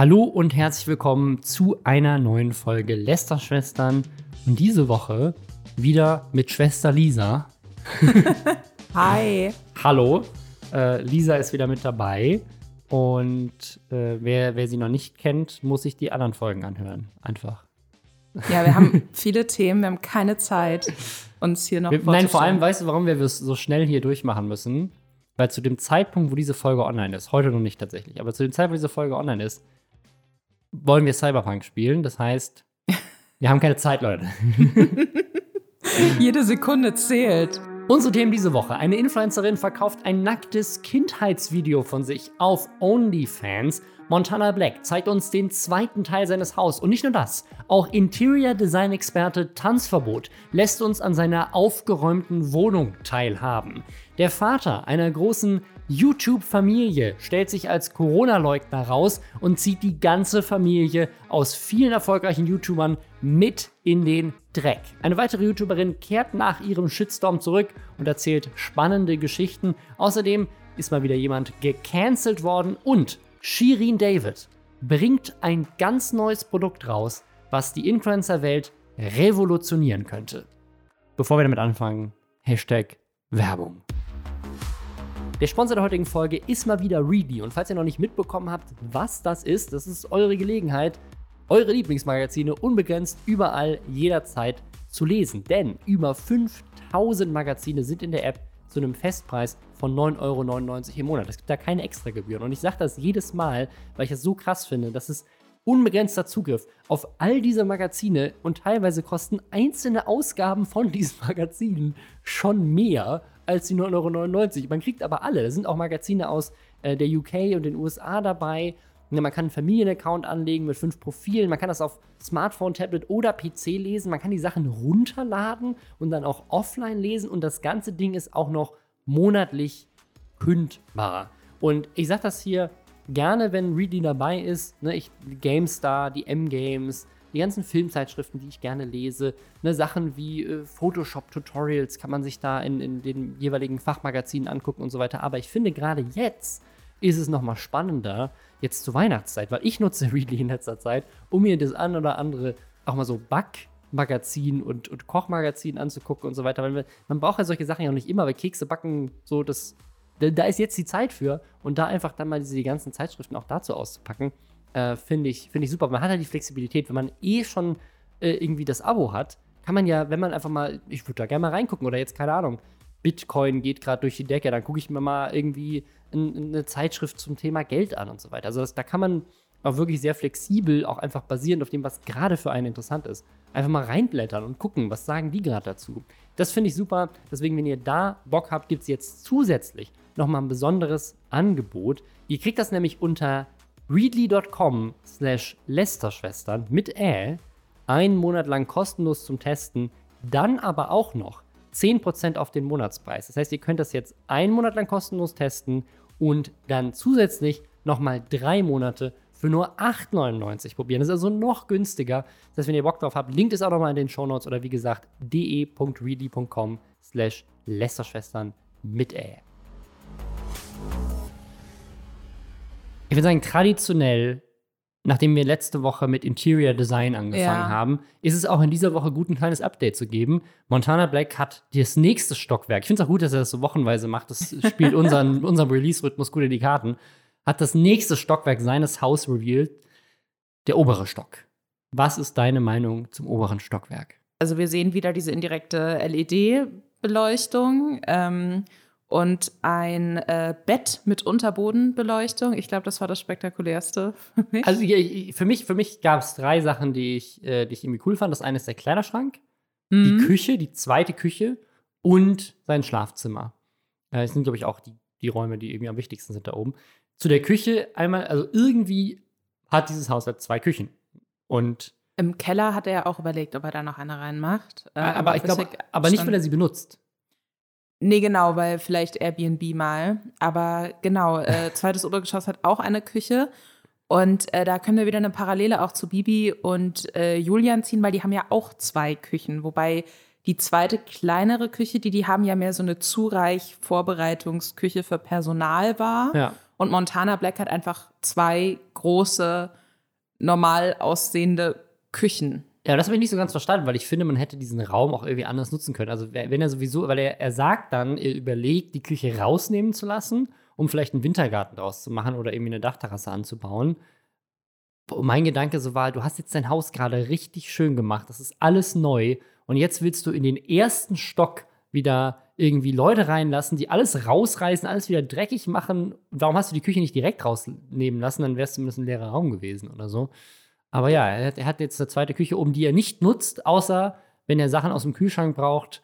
Hallo und herzlich willkommen zu einer neuen Folge Lästerschwestern. Und diese Woche wieder mit Schwester Lisa. Hi. Hallo, äh, Lisa ist wieder mit dabei. Und äh, wer, wer sie noch nicht kennt, muss sich die anderen Folgen anhören. Einfach. Ja, wir haben viele Themen, wir haben keine Zeit, uns hier noch Wir, nein, vor allem weißt du, warum wir es so schnell hier durchmachen müssen? Weil zu dem Zeitpunkt, wo diese Folge online ist, heute noch nicht tatsächlich, aber zu dem Zeitpunkt, wo diese Folge online ist, wollen wir Cyberpunk spielen. Das heißt, wir haben keine Zeit, Leute. Jede Sekunde zählt. Unsere Themen diese Woche. Eine Influencerin verkauft ein nacktes Kindheitsvideo von sich auf OnlyFans. Montana Black zeigt uns den zweiten Teil seines Hauses. Und nicht nur das, auch Interior Design Experte Tanzverbot lässt uns an seiner aufgeräumten Wohnung teilhaben. Der Vater einer großen YouTube-Familie stellt sich als Corona-Leugner raus und zieht die ganze Familie aus vielen erfolgreichen YouTubern mit in den Dreck. Eine weitere YouTuberin kehrt nach ihrem Shitstorm zurück und erzählt spannende Geschichten. Außerdem ist mal wieder jemand gecancelt worden und Shirin David bringt ein ganz neues Produkt raus, was die Influencer-Welt revolutionieren könnte. Bevor wir damit anfangen, Hashtag Werbung. Der Sponsor der heutigen Folge ist mal wieder Readly. Und falls ihr noch nicht mitbekommen habt, was das ist, das ist eure Gelegenheit, eure Lieblingsmagazine unbegrenzt überall jederzeit zu lesen. Denn über 5000 Magazine sind in der App zu einem Festpreis von 9,99 Euro im Monat. Es gibt da keine Extragebühren. Und ich sage das jedes Mal, weil ich das so krass finde. Das ist unbegrenzter Zugriff auf all diese Magazine und teilweise kosten einzelne Ausgaben von diesen Magazinen schon mehr als die 9,99 Euro. Man kriegt aber alle. Da sind auch Magazine aus äh, der UK und den USA dabei. Ja, man kann einen Familienaccount anlegen mit fünf Profilen. Man kann das auf Smartphone, Tablet oder PC lesen. Man kann die Sachen runterladen und dann auch offline lesen. Und das ganze Ding ist auch noch monatlich kündbar. Und ich sage das hier gerne, wenn Readly dabei ist. Ne, ich, GameStar, die M-Games, die ganzen Filmzeitschriften, die ich gerne lese, ne, Sachen wie äh, Photoshop-Tutorials kann man sich da in, in den jeweiligen Fachmagazinen angucken und so weiter. Aber ich finde gerade jetzt ist es nochmal spannender, jetzt zur Weihnachtszeit, weil ich nutze Readly in letzter Zeit, um mir das ein oder andere auch mal so Backmagazin und, und Kochmagazin anzugucken und so weiter. Weil man braucht ja solche Sachen ja auch nicht immer, weil Kekse backen, so das, da ist jetzt die Zeit für und da einfach dann mal diese die ganzen Zeitschriften auch dazu auszupacken, äh, finde ich, find ich super. Man hat halt die Flexibilität, wenn man eh schon äh, irgendwie das Abo hat, kann man ja, wenn man einfach mal, ich würde da gerne mal reingucken oder jetzt, keine Ahnung, Bitcoin geht gerade durch die Decke, dann gucke ich mir mal irgendwie ein, eine Zeitschrift zum Thema Geld an und so weiter. Also das, da kann man auch wirklich sehr flexibel, auch einfach basierend auf dem, was gerade für einen interessant ist, einfach mal reinblättern und gucken, was sagen die gerade dazu. Das finde ich super. Deswegen, wenn ihr da Bock habt, gibt es jetzt zusätzlich nochmal ein besonderes Angebot. Ihr kriegt das nämlich unter readly.com slash Lästerschwestern mit Ä einen Monat lang kostenlos zum Testen, dann aber auch noch 10% auf den Monatspreis. Das heißt, ihr könnt das jetzt einen Monat lang kostenlos testen und dann zusätzlich nochmal drei Monate für nur 8,99 probieren. Das ist also noch günstiger. Das heißt, wenn ihr Bock drauf habt, linkt es auch nochmal in den Shownotes oder wie gesagt, de.readly.com slash Lästerschwestern mit Ä. Ich würde sagen, traditionell, nachdem wir letzte Woche mit Interior Design angefangen Ja. haben, ist es auch in dieser Woche gut, ein kleines Update zu geben. Montana Black hat das nächste Stockwerk. Ich finde es auch gut, dass er das so wochenweise macht. Das spielt unseren, unserem Release-Rhythmus gut in die Karten. Hat das nächste Stockwerk seines Haus revealed. Der obere Stock. Was ist deine Meinung zum oberen Stockwerk? Also wir sehen wieder diese indirekte LED-Beleuchtung ähm, und ein äh, Bett mit Unterbodenbeleuchtung. Ich glaube, das war das spektakulärste für mich. Also ja, für mich, für mich gab es drei Sachen, die ich, äh, die ich irgendwie cool fand. Das eine ist der Kleiderschrank, die Mhm. Küche, die zweite Küche und sein Schlafzimmer. Äh, das sind, glaube ich, auch die, die Räume, die irgendwie am wichtigsten sind da oben. Zu der Küche einmal, also irgendwie hat dieses Haus halt zwei Küchen. Und Im Keller hat er ja auch überlegt, ob er da noch eine reinmacht. Äh, aber ich glaube, aber nicht, weil er sie benutzt. Nee, genau, weil vielleicht Airbnb mal. Aber genau, äh, zweites Obergeschoss hat auch eine Küche. Und äh, da können wir wieder eine Parallele auch zu Bibi und äh, Julian ziehen, weil die haben ja auch zwei Küchen. Wobei die zweite kleinere Küche, die die haben, ja mehr so eine Zureich-Vorbereitungsküche für Personal war. Ja. Und Montana Black hat einfach zwei große normal aussehende Küchen. Ja, das habe ich nicht so ganz verstanden, weil ich finde, man hätte diesen Raum auch irgendwie anders nutzen können. Also wenn er sowieso, weil er, er sagt dann, er überlegt, die Küche rausnehmen zu lassen, um vielleicht einen Wintergarten draus zu machen oder irgendwie eine Dachterrasse anzubauen. Und mein Gedanke so war, du hast jetzt dein Haus gerade richtig schön gemacht, das ist alles neu und jetzt willst du in den ersten Stock wieder irgendwie Leute reinlassen, die alles rausreißen, alles wieder dreckig machen. Warum hast du die Küche nicht direkt rausnehmen lassen? Dann wäre es zumindest ein leerer Raum gewesen oder so. Aber ja, er hat, er hat, jetzt eine zweite Küche, um die er nicht nutzt, außer wenn er Sachen aus dem Kühlschrank braucht,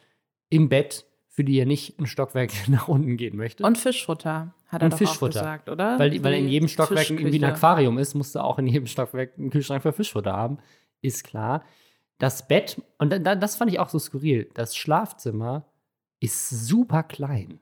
im Bett, für die er nicht ein Stockwerk nach unten gehen möchte. Und Fischfutter, hat er Und doch Fischfutter. auch gesagt, oder? weil, weil in jedem Stockwerk irgendwie ein. Aquarium ist, musst du auch in jedem Stockwerk einen Kühlschrank für Fischfutter haben. Ist klar. Das Bett, und da- das fand ich auch so skurril, das Schlafzimmer ist super klein.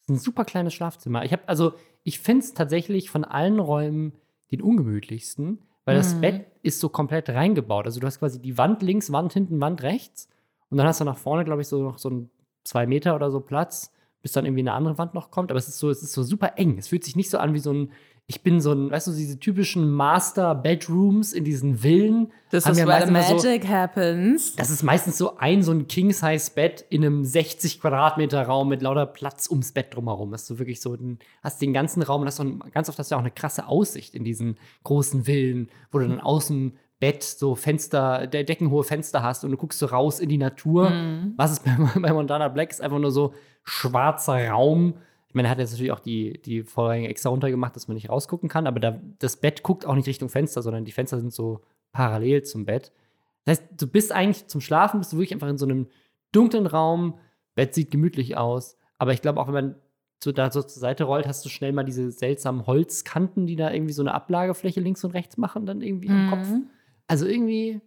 ist ein super kleines Schlafzimmer. Ich habe, also, ich finde es tatsächlich von allen Räumen den ungemütlichsten, weil das Mhm. Bett ist so komplett reingebaut. Also, du hast quasi die Wand links, Wand hinten, Wand rechts. Und dann hast du nach vorne, glaube ich, so noch so ein zwei Meter oder so Platz, bis dann irgendwie eine andere Wand noch kommt. Aber es ist so, es ist so super eng. Es fühlt sich nicht so an wie so ein, ich bin so ein, weißt du, diese typischen Master-Bedrooms in diesen Villen. Das ist ja where immer so- magic happens. das ist meistens so ein, so ein King-Size-Bett in einem 60 Quadratmeter Raum mit lauter Platz ums Bett drumherum. Dass du wirklich so den, hast den ganzen Raum und hast so ein, ganz oft hast du auch eine krasse Aussicht in diesen großen Villen, wo du dann aus dem Bett so Fenster, der deckenhohe Fenster hast und du guckst so raus in die Natur. Mhm. Was ist bei, bei Montana Black ist einfach nur so schwarzer Raum. Ich meine, er hat jetzt natürlich auch die, die Vorhänge extra runtergemacht, dass man nicht rausgucken kann, aber da, das Bett guckt auch nicht Richtung Fenster, sondern die Fenster sind so parallel zum Bett. Das heißt, du bist eigentlich zum Schlafen, bist du wirklich einfach in so einem dunklen Raum. Bett sieht gemütlich aus. Aber ich glaube, auch wenn man so da so zur Seite rollt, hast du schnell mal diese seltsamen Holzkanten, die da irgendwie so eine Ablagefläche links und rechts machen, dann irgendwie am Kopf. Mhm. Also irgendwie,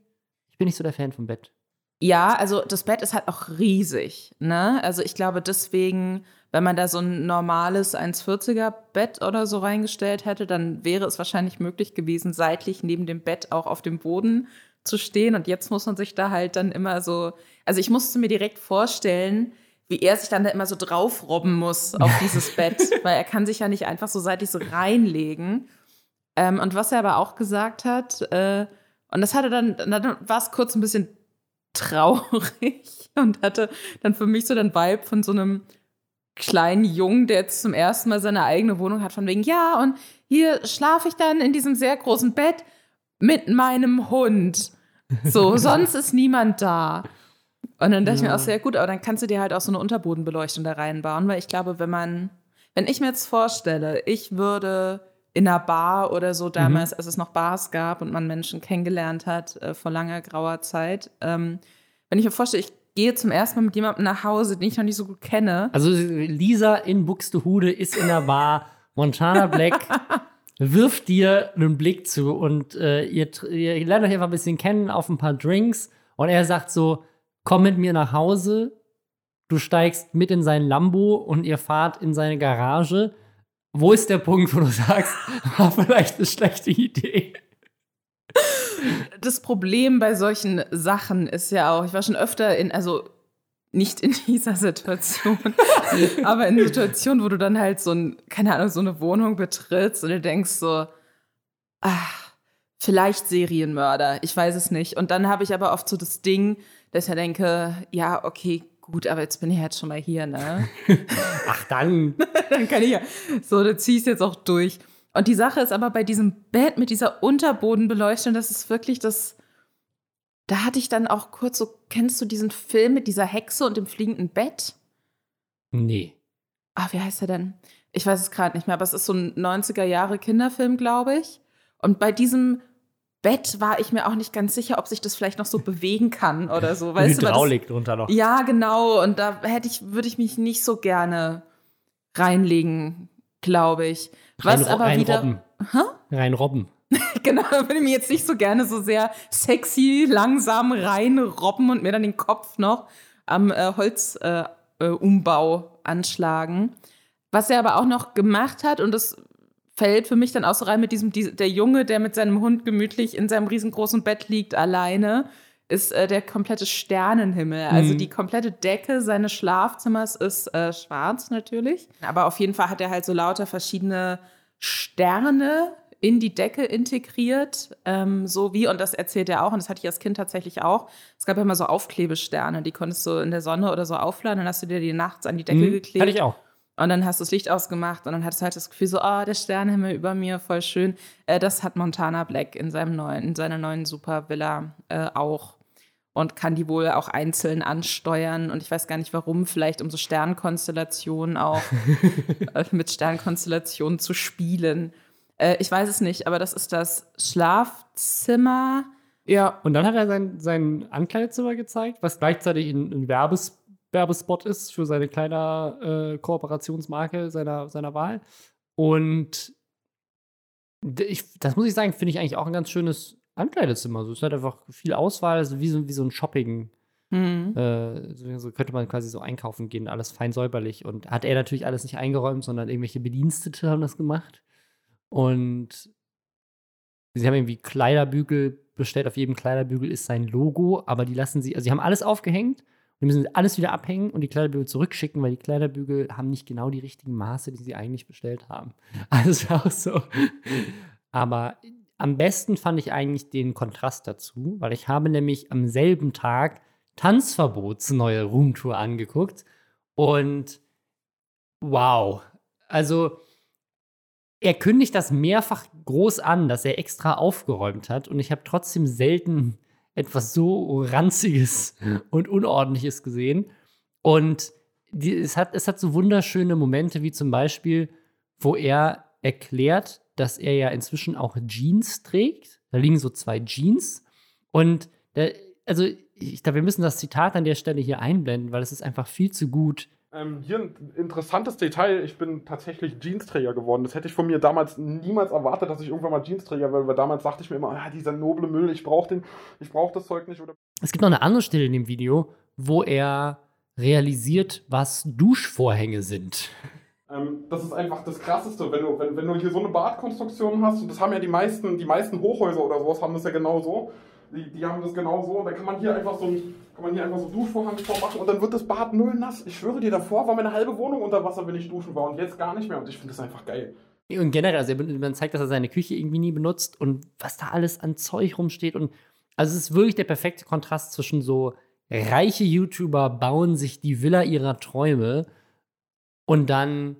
ich bin nicht so der Fan vom Bett. Ja, also das Bett ist halt auch riesig, ne? Also ich glaube deswegen, wenn man da so ein normales 1,40er Bett oder so reingestellt hätte, dann wäre es wahrscheinlich möglich gewesen, seitlich neben dem Bett auch auf dem Boden zu stehen. Und jetzt muss man sich da halt dann immer so, also ich musste mir direkt vorstellen, wie er sich dann da immer so draufrobben muss auf dieses Bett, weil er kann sich ja nicht einfach so seitlich so reinlegen. Ähm, und was er aber auch gesagt hat, äh, und das hatte dann, dann war es kurz ein bisschen traurig und hatte dann für mich so den Vibe von so einem kleinen Jungen, der jetzt zum ersten Mal seine eigene Wohnung hat, von wegen, ja, und hier schlafe ich dann in diesem sehr großen Bett mit meinem Hund. So, sonst ist niemand da. Und dann dachte ich mir Ja. auch sehr gut, aber dann kannst du dir halt auch so eine Unterbodenbeleuchtung da reinbauen, weil ich glaube, wenn man, wenn ich mir jetzt vorstelle, ich würde in einer Bar oder so damals, als es noch Bars gab und man Menschen kennengelernt hat äh, vor langer grauer Zeit, ähm, wenn ich mir vorstelle, ich gehe zum ersten Mal mit jemandem nach Hause, den ich noch nicht so gut kenne, Also Lisa in Buxtehude ist in der Bar. Montana Black wirft dir einen Blick zu und äh, ihr, ihr lernt euch einfach ein bisschen kennen auf ein paar Drinks und er sagt so, komm mit mir nach Hause. Du steigst mit in sein Lambo und ihr fahrt in seine Garage. Wo ist der Punkt, wo du sagst, war vielleicht eine schlechte Idee? Das Problem bei solchen Sachen ist ja auch, ich war schon öfter in, also nicht in dieser Situation, aber in Situationen, wo du dann halt so ein, keine Ahnung, so eine Wohnung betrittst und du denkst so, ach, vielleicht Serienmörder, ich weiß es nicht. Und dann habe ich aber oft so das Ding, dass ich ja denke, ja, okay, gut, aber jetzt bin ich halt schon mal hier, ne? Ach dann. dann kann ich ja, so, du ziehst jetzt auch durch. Und die Sache ist aber bei diesem Bett mit dieser Unterbodenbeleuchtung, das ist wirklich das. Da hatte ich dann auch kurz so, kennst du diesen Film mit dieser Hexe und dem fliegenden Bett? Nee. Ah, wie heißt er denn? Ich weiß es gerade nicht mehr, aber es ist so ein 90er Jahre Kinderfilm, glaube ich. Und bei diesem Bett war ich mir auch nicht ganz sicher, ob sich das vielleicht noch so bewegen kann oder so. Weißt du, weil das- Hydraulik drunter noch. ja, genau. Und da hätte ich, würde ich mich nicht so gerne reinlegen, glaube ich. Was Rein, aber rein wieder. Robben. Rein Robben. Genau, da würde ich mir jetzt nicht so gerne so sehr sexy, langsam reinrobben und mir dann den Kopf noch am äh, Holzumbau äh, Umbau anschlagen. Was er aber auch noch gemacht hat, und das fällt für mich dann auch so rein mit diesem, die, der Junge, der mit seinem Hund gemütlich in seinem riesengroßen Bett liegt, alleine, ist äh, der komplette Sternenhimmel. Also Mhm. die komplette Decke seines Schlafzimmers ist äh, schwarz natürlich. Aber auf jeden Fall hat er halt so lauter verschiedene Sterne in die Decke integriert, ähm, so wie, und das erzählt er auch, und das hatte ich als Kind tatsächlich auch, es gab ja immer so Aufklebesterne, die konntest du in der Sonne oder so aufladen, dann hast du dir die nachts an die Decke mhm, geklebt. Hatte ich auch. Und dann hast du das Licht ausgemacht und dann hattest du halt das Gefühl so, oh, der Sternenhimmel über mir, voll schön. Äh, das hat Montana Black in, seinem neuen, in seiner neuen Supervilla äh, auch und kann die wohl auch einzeln ansteuern. Und ich weiß gar nicht warum, vielleicht um so Sternkonstellationen auch äh, mit Sternkonstellationen zu spielen. Äh, ich weiß es nicht, aber das ist das Schlafzimmer. Ja. Und dann hat er sein, sein Ankleidezimmer gezeigt, was gleichzeitig ein, ein Werbes Werbespot ist für seine kleine äh, Kooperationsmarke seiner, seiner Wahl. Und ich, das muss ich sagen, finde ich eigentlich auch ein ganz schönes Ankleidezimmer. So, es hat einfach viel Auswahl, also wie so, wie so ein Shopping. Mhm. Äh, so, so, könnte man quasi so einkaufen gehen, alles fein säuberlich. Und hat er natürlich alles nicht eingeräumt, sondern irgendwelche Bedienstete haben das gemacht. Und sie haben irgendwie Kleiderbügel bestellt. Auf jedem Kleiderbügel ist sein Logo, aber die lassen sie, also sie haben alles aufgehängt wir müssen alles wieder abhängen und die Kleiderbügel zurückschicken, weil die Kleiderbügel haben nicht genau die richtigen Maße, die sie eigentlich bestellt haben. Also auch so. Aber am besten fand ich eigentlich den Kontrast dazu, weil ich habe nämlich am selben Tag Tanzverbots neue Roomtour angeguckt und wow. Also er kündigt das mehrfach groß an, dass er extra aufgeräumt hat und ich habe trotzdem selten etwas so ranziges und unordentliches gesehen. Und die, es, hat, es hat so wunderschöne Momente, wie zum Beispiel, wo er erklärt, dass er ja inzwischen auch Jeans trägt. Da liegen so zwei Jeans. Und der, also ich glaube, wir müssen das Zitat an der Stelle hier einblenden, weil es ist einfach viel zu gut ähm, hier ein interessantes Detail. Ich bin tatsächlich Jeansträger geworden. Das hätte ich von mir damals niemals erwartet, dass ich irgendwann mal Jeansträger werde, weil damals dachte ich mir immer, ah, dieser noble Müll, ich brauche den, ich brauche das Zeug nicht. Oder es gibt noch eine andere Stelle in dem Video, wo er realisiert, was Duschvorhänge sind. Ähm, das ist einfach das Krasseste, wenn du, wenn, wenn du hier so eine Badkonstruktion hast, und das haben ja die meisten, die meisten Hochhäuser oder sowas haben das ja genau so, die, die haben das genau so, da kann man hier einfach so ein kann man hier einfach so Duschvorhang vormachen und dann wird das Bad null nass. Ich schwöre dir, davor war meine halbe Wohnung unter Wasser, wenn ich duschen war und jetzt gar nicht mehr und ich finde das einfach geil. Und generell, also man zeigt, dass er seine Küche irgendwie nie benutzt und was da alles an Zeug rumsteht und also es ist wirklich der perfekte Kontrast zwischen so reiche YouTuber bauen sich die Villa ihrer Träume und dann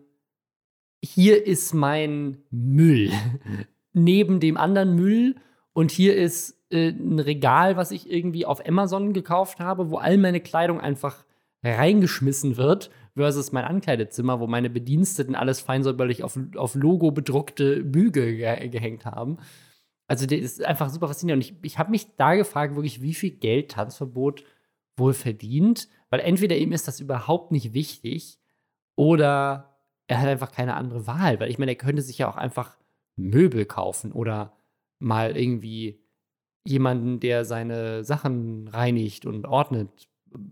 hier ist mein Müll neben dem anderen Müll und hier ist äh, ein Regal, was ich irgendwie auf Amazon gekauft habe, wo all meine Kleidung einfach reingeschmissen wird, versus mein Ankleidezimmer, wo meine Bediensteten alles feinsäuberlich auf, auf Logo bedruckte Bügel ge gehängt haben. Also, das ist einfach super faszinierend. Und ich, ich habe mich da gefragt, wirklich, wie viel Geld Tanzverbot wohl verdient, weil entweder ihm ist das überhaupt nicht wichtig oder er hat einfach keine andere Wahl, weil ich meine, er könnte sich ja auch einfach Möbel kaufen oder mal irgendwie jemanden, der seine Sachen reinigt und ordnet,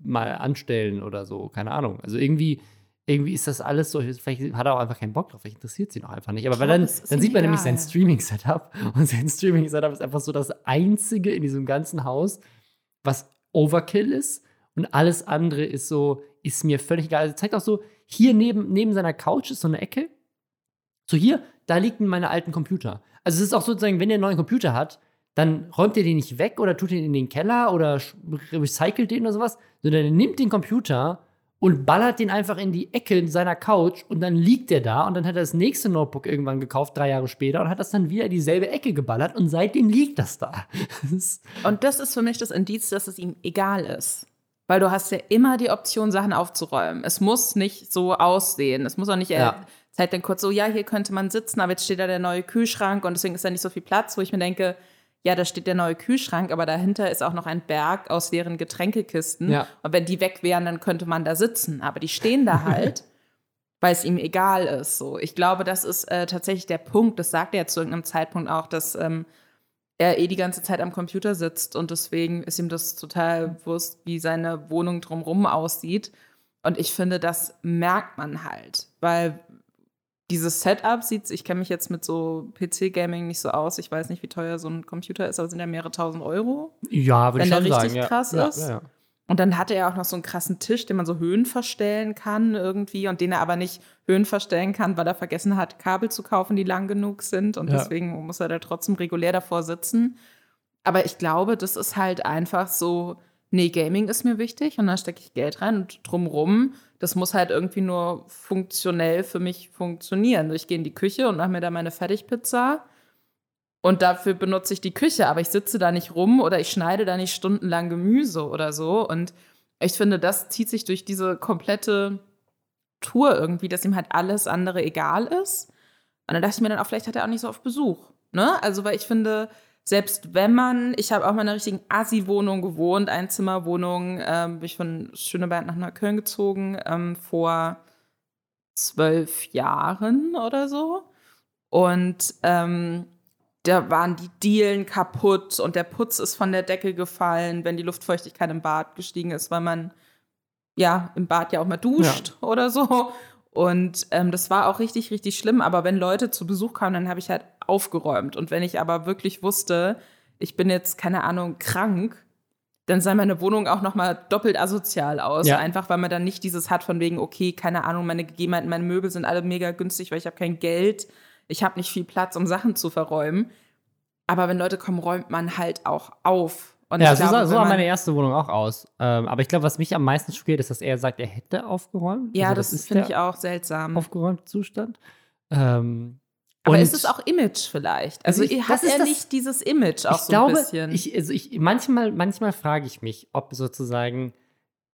mal anstellen oder so. Keine Ahnung. Also irgendwie, irgendwie ist das alles so, vielleicht hat er auch einfach keinen Bock drauf, vielleicht interessiert sie noch einfach nicht. Aber weil dann, dann sieht man nämlich sein Streaming-Setup und sein Streaming-Setup ist einfach so das einzige in diesem ganzen Haus, was Overkill ist und alles andere ist so, ist mir völlig egal. Also zeigt auch so, hier neben, neben seiner Couch ist so eine Ecke. So hier, da liegen meine alten Computer. Also es ist auch sozusagen, wenn er einen neuen Computer hat, dann räumt er den nicht weg oder tut ihn in den Keller oder recycelt den oder sowas, sondern er nimmt den Computer und ballert den einfach in die Ecke seiner Couch und dann liegt er da und dann hat er das nächste Notebook irgendwann gekauft, drei Jahre später und hat das dann wieder in dieselbe Ecke geballert und seitdem liegt das da. und das ist für mich das Indiz, dass es ihm egal ist. Weil du hast ja immer die Option, Sachen aufzuräumen. Es muss nicht so aussehen. Es muss auch nicht ja. Zeit dann kurz so, ja, hier könnte man sitzen, aber jetzt steht da der neue Kühlschrank und deswegen ist da nicht so viel Platz, wo ich mir denke, ja, da steht der neue Kühlschrank, aber dahinter ist auch noch ein Berg aus leeren Getränkekisten. Ja. Und wenn die weg wären, dann könnte man da sitzen. Aber die stehen da halt, weil es ihm egal ist. So, ich glaube, das ist äh, tatsächlich der Punkt. Das sagt er zu irgendeinem Zeitpunkt auch, dass ähm, er eh die ganze Zeit am Computer sitzt und deswegen ist ihm das total bewusst, wie seine Wohnung drumherum aussieht. Und ich finde, das merkt man halt, weil dieses Setup sieht, ich kenne mich jetzt mit so PC-Gaming nicht so aus. Ich weiß nicht, wie teuer so ein Computer ist, aber sind ja mehrere tausend Euro. Ja, würde ich schon sagen. Wenn der richtig ja. krass ja, ist. Ja, Und dann hatte er auch noch so einen krassen Tisch, den man so Höhen verstellen kann irgendwie und den er aber nicht Höhen verstellen kann, weil er vergessen hat, Kabel zu kaufen, die lang genug sind. Und deswegen muss er da trotzdem regulär davor sitzen. Aber ich glaube, das ist halt einfach so, nee, Gaming ist mir wichtig und da stecke ich Geld rein und drumrum, das muss halt irgendwie nur funktionell für mich funktionieren. Ich gehe in die Küche und mache mir da meine Fertigpizza und dafür benutze ich die Küche, aber ich sitze da nicht rum oder ich schneide da nicht stundenlang Gemüse oder so. Und ich finde, das zieht sich durch diese komplette Tour irgendwie, dass ihm halt alles andere egal ist. Und dann dachte ich mir dann auch, vielleicht hat er auch nicht so oft Besuch. Ne? Also, weil ich finde, selbst wenn man, ich habe auch mal in einer richtigen Assi-Wohnung gewohnt, Einzimmerwohnung, ähm, bin ich von Schöneberg nach Neukölln gezogen, ähm, vor zwölf Jahren oder so. Und ähm, da waren die Dielen kaputt und der Putz ist von der Decke gefallen, wenn die Luftfeuchtigkeit im Bad gestiegen ist, weil man ja im Bad ja auch mal duscht oder so. Und ähm, das war auch richtig, richtig schlimm. Aber wenn Leute zu Besuch kamen, dann habe ich halt aufgeräumt. Und wenn ich aber wirklich wusste, ich bin jetzt, keine Ahnung, krank, dann sah meine Wohnung auch noch mal doppelt asozial aus. Ja. Einfach, weil man dann nicht dieses hat von wegen, okay, keine Ahnung, meine Gegebenheiten, meine Möbel sind alle mega günstig, weil ich habe kein Geld. Ich habe nicht viel Platz, um Sachen zu verräumen. Aber wenn Leute kommen, räumt man halt auch auf. Und Ja, so, glaube, sah, so sah meine erste Wohnung auch aus. Ähm, aber ich glaube, was mich am meisten schockiert, ist, dass er sagt, er hätte aufgeräumt. Ja, Also das, ist finde ich auch seltsam. aufgeräumte Zustand. Ähm, Aber und ist es auch Image vielleicht? Also, Also ich- hat das ist er das- nicht dieses Image auch ich so glaube, ein bisschen? Ich, also ich, manchmal, manchmal frage ich mich, ob sozusagen,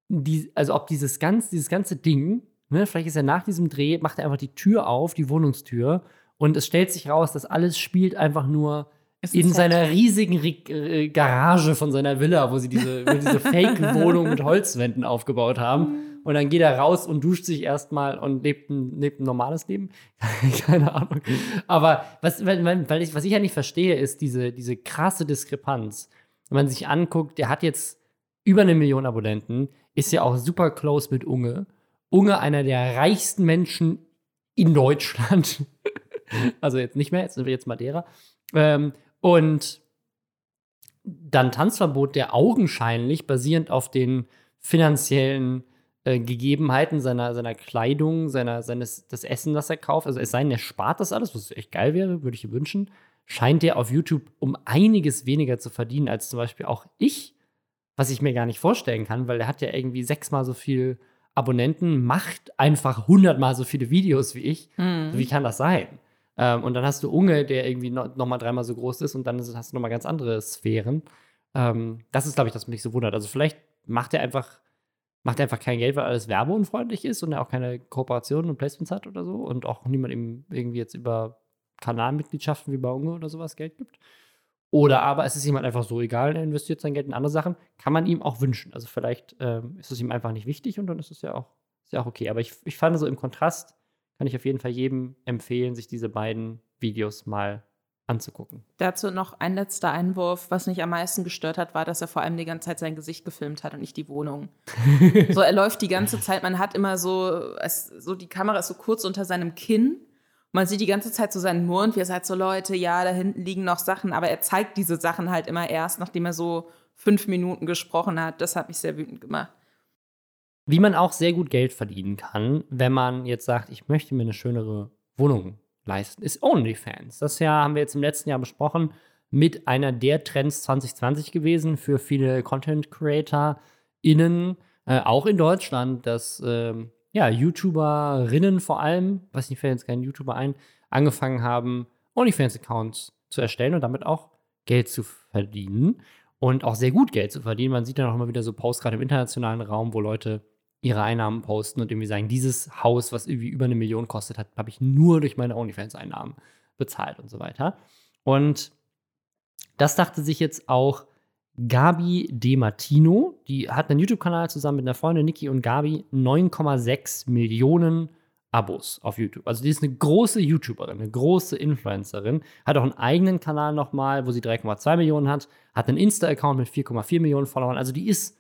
die, also ob dieses, ganz, dieses ganze Ding, ne, vielleicht ist er nach diesem Dreh, macht er einfach die Tür auf, die Wohnungstür, und es stellt sich raus, dass alles spielt einfach nur in Set. seiner riesigen Re äh, Garage von seiner Villa, wo sie diese, wo diese Fake-Wohnung mit Holzwänden aufgebaut haben. Und dann geht er raus und duscht sich erstmal und lebt ein, lebt ein normales Leben. Keine Ahnung. Aber was, weil, weil ich, was ich ja nicht verstehe, ist diese, diese krasse Diskrepanz. Wenn man sich anguckt, der hat jetzt über eine Million Abonnenten, ist ja auch super close mit Unge. Unge, einer der reichsten Menschen in Deutschland. also jetzt nicht mehr, jetzt sind wir jetzt Madeira. Ähm, und dann Tanzverbot, der augenscheinlich basierend auf den finanziellen äh, Gegebenheiten seiner, seiner Kleidung, seiner, seines, das Essen, das er kauft, also es sei denn, er spart das alles, was echt geil wäre, würde ich ihm wünschen, scheint der auf YouTube um einiges weniger zu verdienen als zum Beispiel auch ich, was ich mir gar nicht vorstellen kann, weil er hat ja irgendwie sechsmal so viel Abonnenten, macht einfach hundertmal so viele Videos wie ich. Hm. Wie kann das sein? Ähm, und dann hast du Unge, der irgendwie noch, noch mal dreimal so groß ist und dann hast du noch mal ganz andere Sphären. Ähm, das ist, glaube ich, das, mich so wundert. Also vielleicht macht er einfach, macht einfach kein Geld, weil alles werbeunfreundlich ist und er auch keine Kooperationen und Placements hat oder so und auch niemand ihm irgendwie jetzt über Kanalmitgliedschaften wie bei Unge oder sowas Geld gibt. Oder aber es ist halt einfach so egal, er investiert sein Geld in andere Sachen, kann man ihm auch wünschen. Also vielleicht ähm, ist es ihm einfach nicht wichtig und dann ist es ja auch, ist ja auch okay. Aber ich, ich fand so im Kontrast, kann ich auf jeden Fall jedem empfehlen, sich diese beiden Videos mal anzugucken. Dazu noch ein letzter Einwurf. Was mich am meisten gestört hat, war, dass er vor allem die ganze Zeit sein Gesicht gefilmt hat und nicht die Wohnung. so, er läuft die ganze Zeit, man hat immer so, es, so die Kamera ist so kurz unter seinem Kinn. Man sieht die ganze Zeit so seinen Mund, wie er sagt so, Leute, ja, da hinten liegen noch Sachen, aber er zeigt diese Sachen halt immer erst, nachdem er so fünf Minuten gesprochen hat. Das hat mich sehr wütend gemacht. Wie man auch sehr gut Geld verdienen kann, wenn man jetzt sagt, ich möchte mir eine schönere Wohnung leisten, ist OnlyFans. Das ja haben wir jetzt im letzten Jahr besprochen, mit einer der Trends 2020 gewesen für viele Content CreatorInnen, äh, auch in Deutschland, dass ähm, ja, YouTuberinnen vor allem, weiß nicht, fällt jetzt kein YouTuber ein, angefangen haben, OnlyFans-Accounts zu erstellen und damit auch Geld zu verdienen und auch sehr gut Geld zu verdienen. Man sieht dann auch immer wieder so Posts gerade im internationalen Raum, wo Leute ihre Einnahmen posten und irgendwie sagen, dieses Haus, was irgendwie über eine Million kostet hat, habe ich nur durch meine OnlyFans-Einnahmen bezahlt und so weiter. Und das dachte sich jetzt auch Gabi De Martino. Die hat einen YouTube-Kanal zusammen mit einer Freundin Niki und Gabi 9,6 Millionen Abos auf YouTube. Also die ist eine große YouTuberin, eine große Influencerin, hat auch einen eigenen Kanal nochmal, wo sie 3,2 Millionen hat, hat einen Insta-Account mit 4,4 Millionen Followern. Also die ist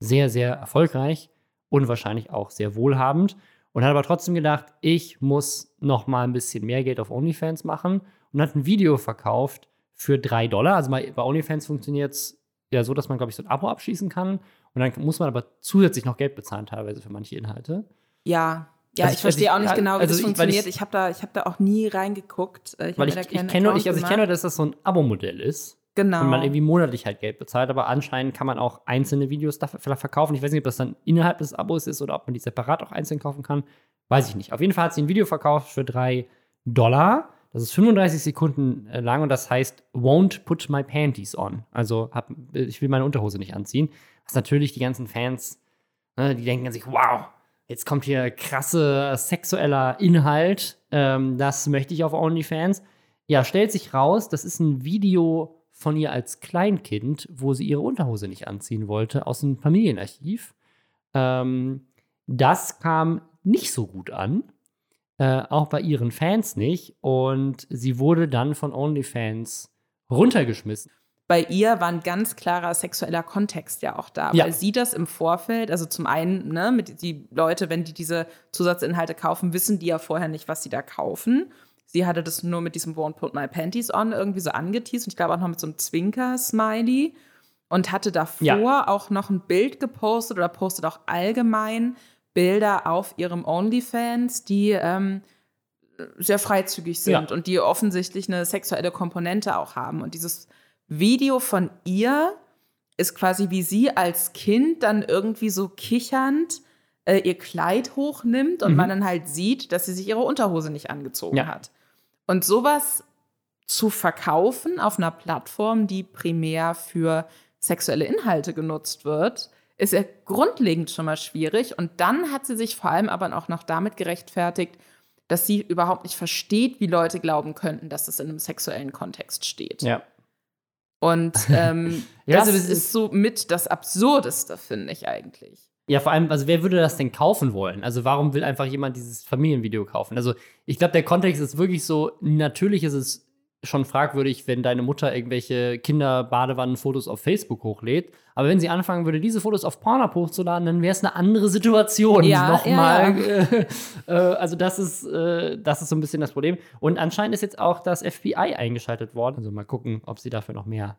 sehr, sehr erfolgreich und wahrscheinlich auch sehr wohlhabend und hat aber trotzdem gedacht, ich muss noch mal ein bisschen mehr Geld auf OnlyFans machen und hat ein Video verkauft für 3 Dollar. Also bei OnlyFans funktioniert es ja so, dass man, glaube ich, so ein Abo abschließen kann. Und dann muss man aber zusätzlich noch Geld bezahlen, teilweise für manche Inhalte. Ja. Ja, Also ich ich- verstehe also auch nicht ich- genau, wie also das ich- weil funktioniert. ich- Ich, habe da, ich hab da auch nie reingeguckt. Äh, Weil ich, da ich, keinen kenne, ich, also ich gemacht. kenne, dass das so ein Abo-Modell ist. Genau. Und man irgendwie monatlich halt Geld bezahlt, aber anscheinend kann man auch einzelne Videos dafür vielleicht verkaufen. Ich weiß nicht, ob das dann innerhalb des Abos ist oder ob man die separat auch einzeln kaufen kann. Weiß ich nicht. Auf jeden Fall hat sie ein Video verkauft für 3 Dollar. Das ist 35 Sekunden äh, lang und das heißt Won't put my panties on. Also hab, ich will meine Unterhose nicht anziehen. Was natürlich die ganzen Fans, ne, die denken sich, wow, jetzt kommt hier krasse sexueller Inhalt. Ähm, das möchte ich auf OnlyFans. Ja, stellt sich raus, das ist ein Video von ihr als Kleinkind, wo sie ihre Unterhose nicht anziehen wollte, aus dem Familienarchiv. Ähm, das kam nicht so gut an, äh, auch bei ihren Fans nicht. Und sie wurde dann von OnlyFans runtergeschmissen. bei ihr war ein ganz klarer sexueller Kontext ja auch da, Ja. weil sie das im Vorfeld, also zum einen, ne, mit die Leute, wenn die diese Zusatzinhalte kaufen, wissen die ja vorher nicht, was sie da kaufen. Sie hatte das nur mit diesem Won't Put My Panties On irgendwie so angeteased und ich glaube auch noch mit so einem Zwinker-Smiley und hatte davor Ja. auch noch ein Bild gepostet oder postet auch allgemein Bilder auf ihrem OnlyFans, die ähm, sehr freizügig sind Ja. und die offensichtlich eine sexuelle Komponente auch haben. Und dieses Video von ihr ist quasi wie sie als Kind dann irgendwie so kichernd äh, ihr Kleid hochnimmt und Mhm. man dann halt sieht, dass sie sich ihre Unterhose nicht angezogen Ja. hat. Und sowas zu verkaufen auf einer Plattform, die primär für sexuelle Inhalte genutzt wird, ist ja grundlegend schon mal schwierig. Und dann hat sie sich vor allem aber auch noch damit gerechtfertigt, dass sie überhaupt nicht versteht, wie Leute glauben könnten, dass das in einem sexuellen Kontext steht. Ja. Und ähm, Ja, das, also das ist, ist- so mit das Absurdeste, finde ich eigentlich. Ja, vor allem, also wer würde das denn kaufen wollen? Also warum will einfach jemand dieses Familienvideo kaufen? Also ich glaube, der Kontext ist wirklich so, natürlich ist es schon fragwürdig, wenn deine Mutter irgendwelche Kinder-Badewannenfotos auf Facebook hochlädt. Aber wenn sie anfangen würde, diese Fotos auf Pornhub hochzuladen, dann wäre es eine andere Situation. Ja, Nochmal. Äh, äh, also das ist, äh, das ist so ein bisschen das Problem. Und anscheinend ist jetzt auch das FBI eingeschaltet worden. Also mal gucken, ob sie dafür noch mehr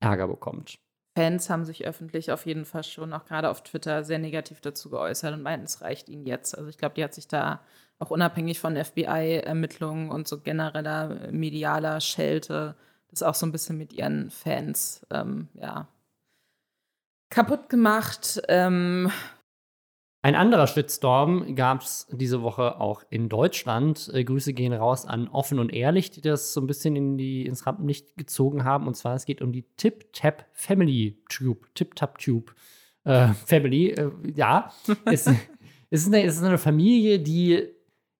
Ärger bekommt. Fans haben sich öffentlich auf jeden Fall schon, auch gerade auf Twitter, sehr negativ dazu geäußert und meinten, es reicht ihnen jetzt. Also ich glaube, die hat sich da auch unabhängig von FBI-Ermittlungen und so genereller äh, medialer Schelte das auch so ein bisschen mit ihren Fans ähm, ja, kaputt gemacht. Ähm, Ein anderer Shitstorm gab es diese Woche auch in Deutschland. Äh, Grüße gehen raus an Offen und Ehrlich, die das so ein bisschen in die, ins Rampenlicht gezogen haben. Und zwar, es geht um die Tip Tap Family Tube. Tip Tap Tube äh, Family. Äh, ja, es, es, ist eine, es ist eine Familie, die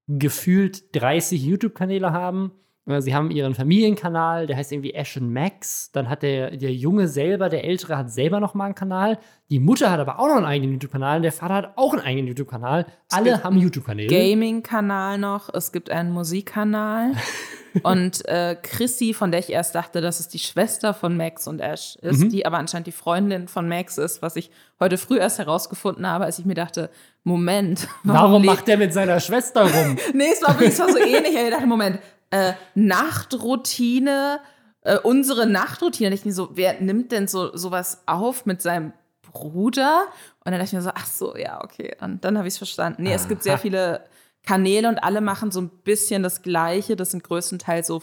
gefühlt 30 YouTube-Kanäle haben. Äh, Sie haben ihren Familienkanal, der heißt irgendwie Ash and Max. Dann hat der, der Junge selber, der Ältere, hat selber noch mal einen Kanal. Die Mutter hat aber auch noch einen eigenen YouTube-Kanal. Der Vater hat auch einen eigenen YouTube-Kanal. Alle haben YouTube-Kanäle. Gaming-Kanal noch, es gibt einen Musikkanal. und äh, Chrissy, von der ich erst dachte, dass es die Schwester von Max und Ash ist, Mhm. die aber anscheinend die Freundin von Max ist, was ich heute früh erst herausgefunden habe, als ich mir dachte, Moment, Warum lebt- macht der mit seiner Schwester rum? Nee, es war, es war so ähnlich. Ich dachte, Moment, äh, Nachtroutine, äh, unsere Nachtroutine. Ich mir so, wer nimmt denn so sowas auf mit seinem Bruder? Und dann dachte ich mir so, ach so, ja, okay. Und dann habe ich es verstanden. Nee, es gibt sehr Aha. viele Kanäle und alle machen so ein bisschen das Gleiche. Das sind größtenteils so,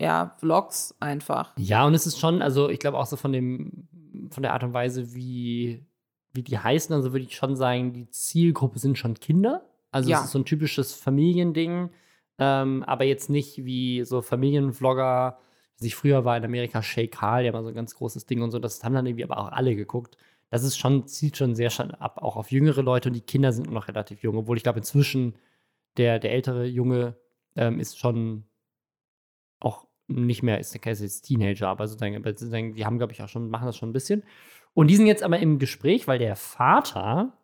ja, Vlogs einfach. Ja, und es ist schon, also ich glaube auch so von dem, von der Art und Weise, wie, wie die heißen, also würde ich schon sagen, die Zielgruppe sind schon Kinder. Also Ja. es ist so ein typisches Familiending, ähm, aber jetzt nicht wie so Familienvlogger, wie sich früher war in Amerika Shay Carl, der war so ein ganz großes Ding und so, das haben dann irgendwie aber auch alle geguckt. Das ist schon, zieht schon sehr schon ab, auch auf jüngere Leute und die Kinder sind noch relativ jung, obwohl ich glaube inzwischen der, der ältere Junge ähm, ist schon auch nicht mehr, ist, ist jetzt Teenager, aber sozusagen, sozusagen die haben, glaube ich, auch schon, machen das schon ein bisschen. Und die sind jetzt aber im Gespräch, weil der Vater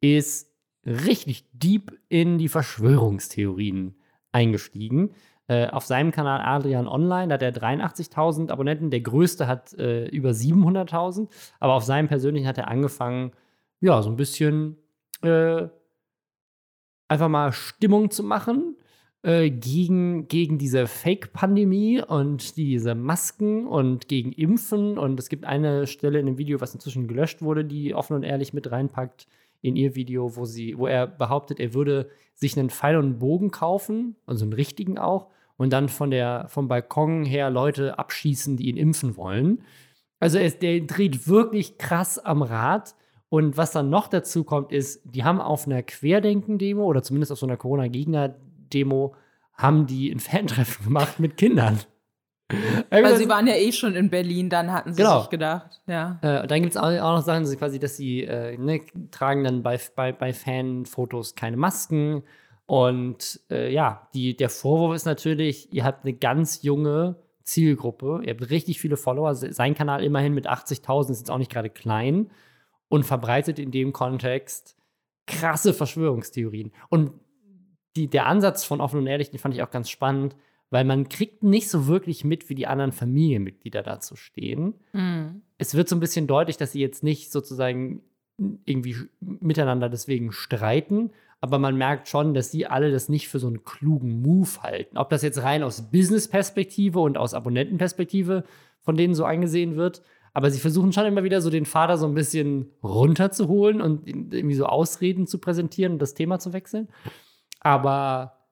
ist richtig deep in die Verschwörungstheorien eingestiegen. Äh, auf seinem Kanal Adrian Online, hat er 83.000 Abonnenten. Der größte hat äh, über 700.000. Aber auf seinem persönlichen hat er angefangen, ja, so ein bisschen äh, einfach mal Stimmung zu machen. äh, gegen, gegen diese Fake-Pandemie und diese Masken und gegen Impfen. Und es gibt eine Stelle in dem Video, was inzwischen gelöscht wurde, die offen und ehrlich mit reinpackt in ihr Video, wo, sie, wo er behauptet, er würde sich einen Pfeil und einen Bogen kaufen, also einen richtigen auch, und dann von der, vom Balkon her Leute abschießen, die ihn impfen wollen. Also er, der dreht wirklich krass am Rad. Und was dann noch dazu kommt, ist, die haben auf einer Querdenken-Demo oder zumindest auf so einer Corona-Gegner-Demo, haben die ein Fantreffen gemacht mit Kindern. Weil sie waren ja eh schon in Berlin, dann hatten sie genau. sich gedacht. Ja. Äh, dann gibt es auch, auch, noch Sachen, quasi, dass sie äh, ne, tragen dann bei, bei, bei Fanfotos keine Masken. Und äh, ja, die, der Vorwurf ist natürlich, ihr habt eine ganz junge Zielgruppe, ihr habt richtig viele Follower, sein Kanal immerhin mit 80.000 ist jetzt auch nicht gerade klein und verbreitet in dem Kontext krasse Verschwörungstheorien. Und die, der Ansatz von offen und ehrlich, den fand ich auch ganz spannend, weil man kriegt nicht so wirklich mit, wie die anderen Familienmitglieder dazu stehen. Mhm. Es wird so ein bisschen deutlich, dass sie jetzt nicht sozusagen irgendwie miteinander deswegen streiten, aber man merkt schon, dass sie alle das nicht für so einen klugen Move halten. Ob das jetzt rein aus Business-Perspektive und aus Abonnentenperspektive von denen so angesehen wird, aber sie versuchen schon immer wieder so den Vater so ein bisschen runterzuholen und irgendwie so Ausreden zu präsentieren und das Thema zu wechseln. Aber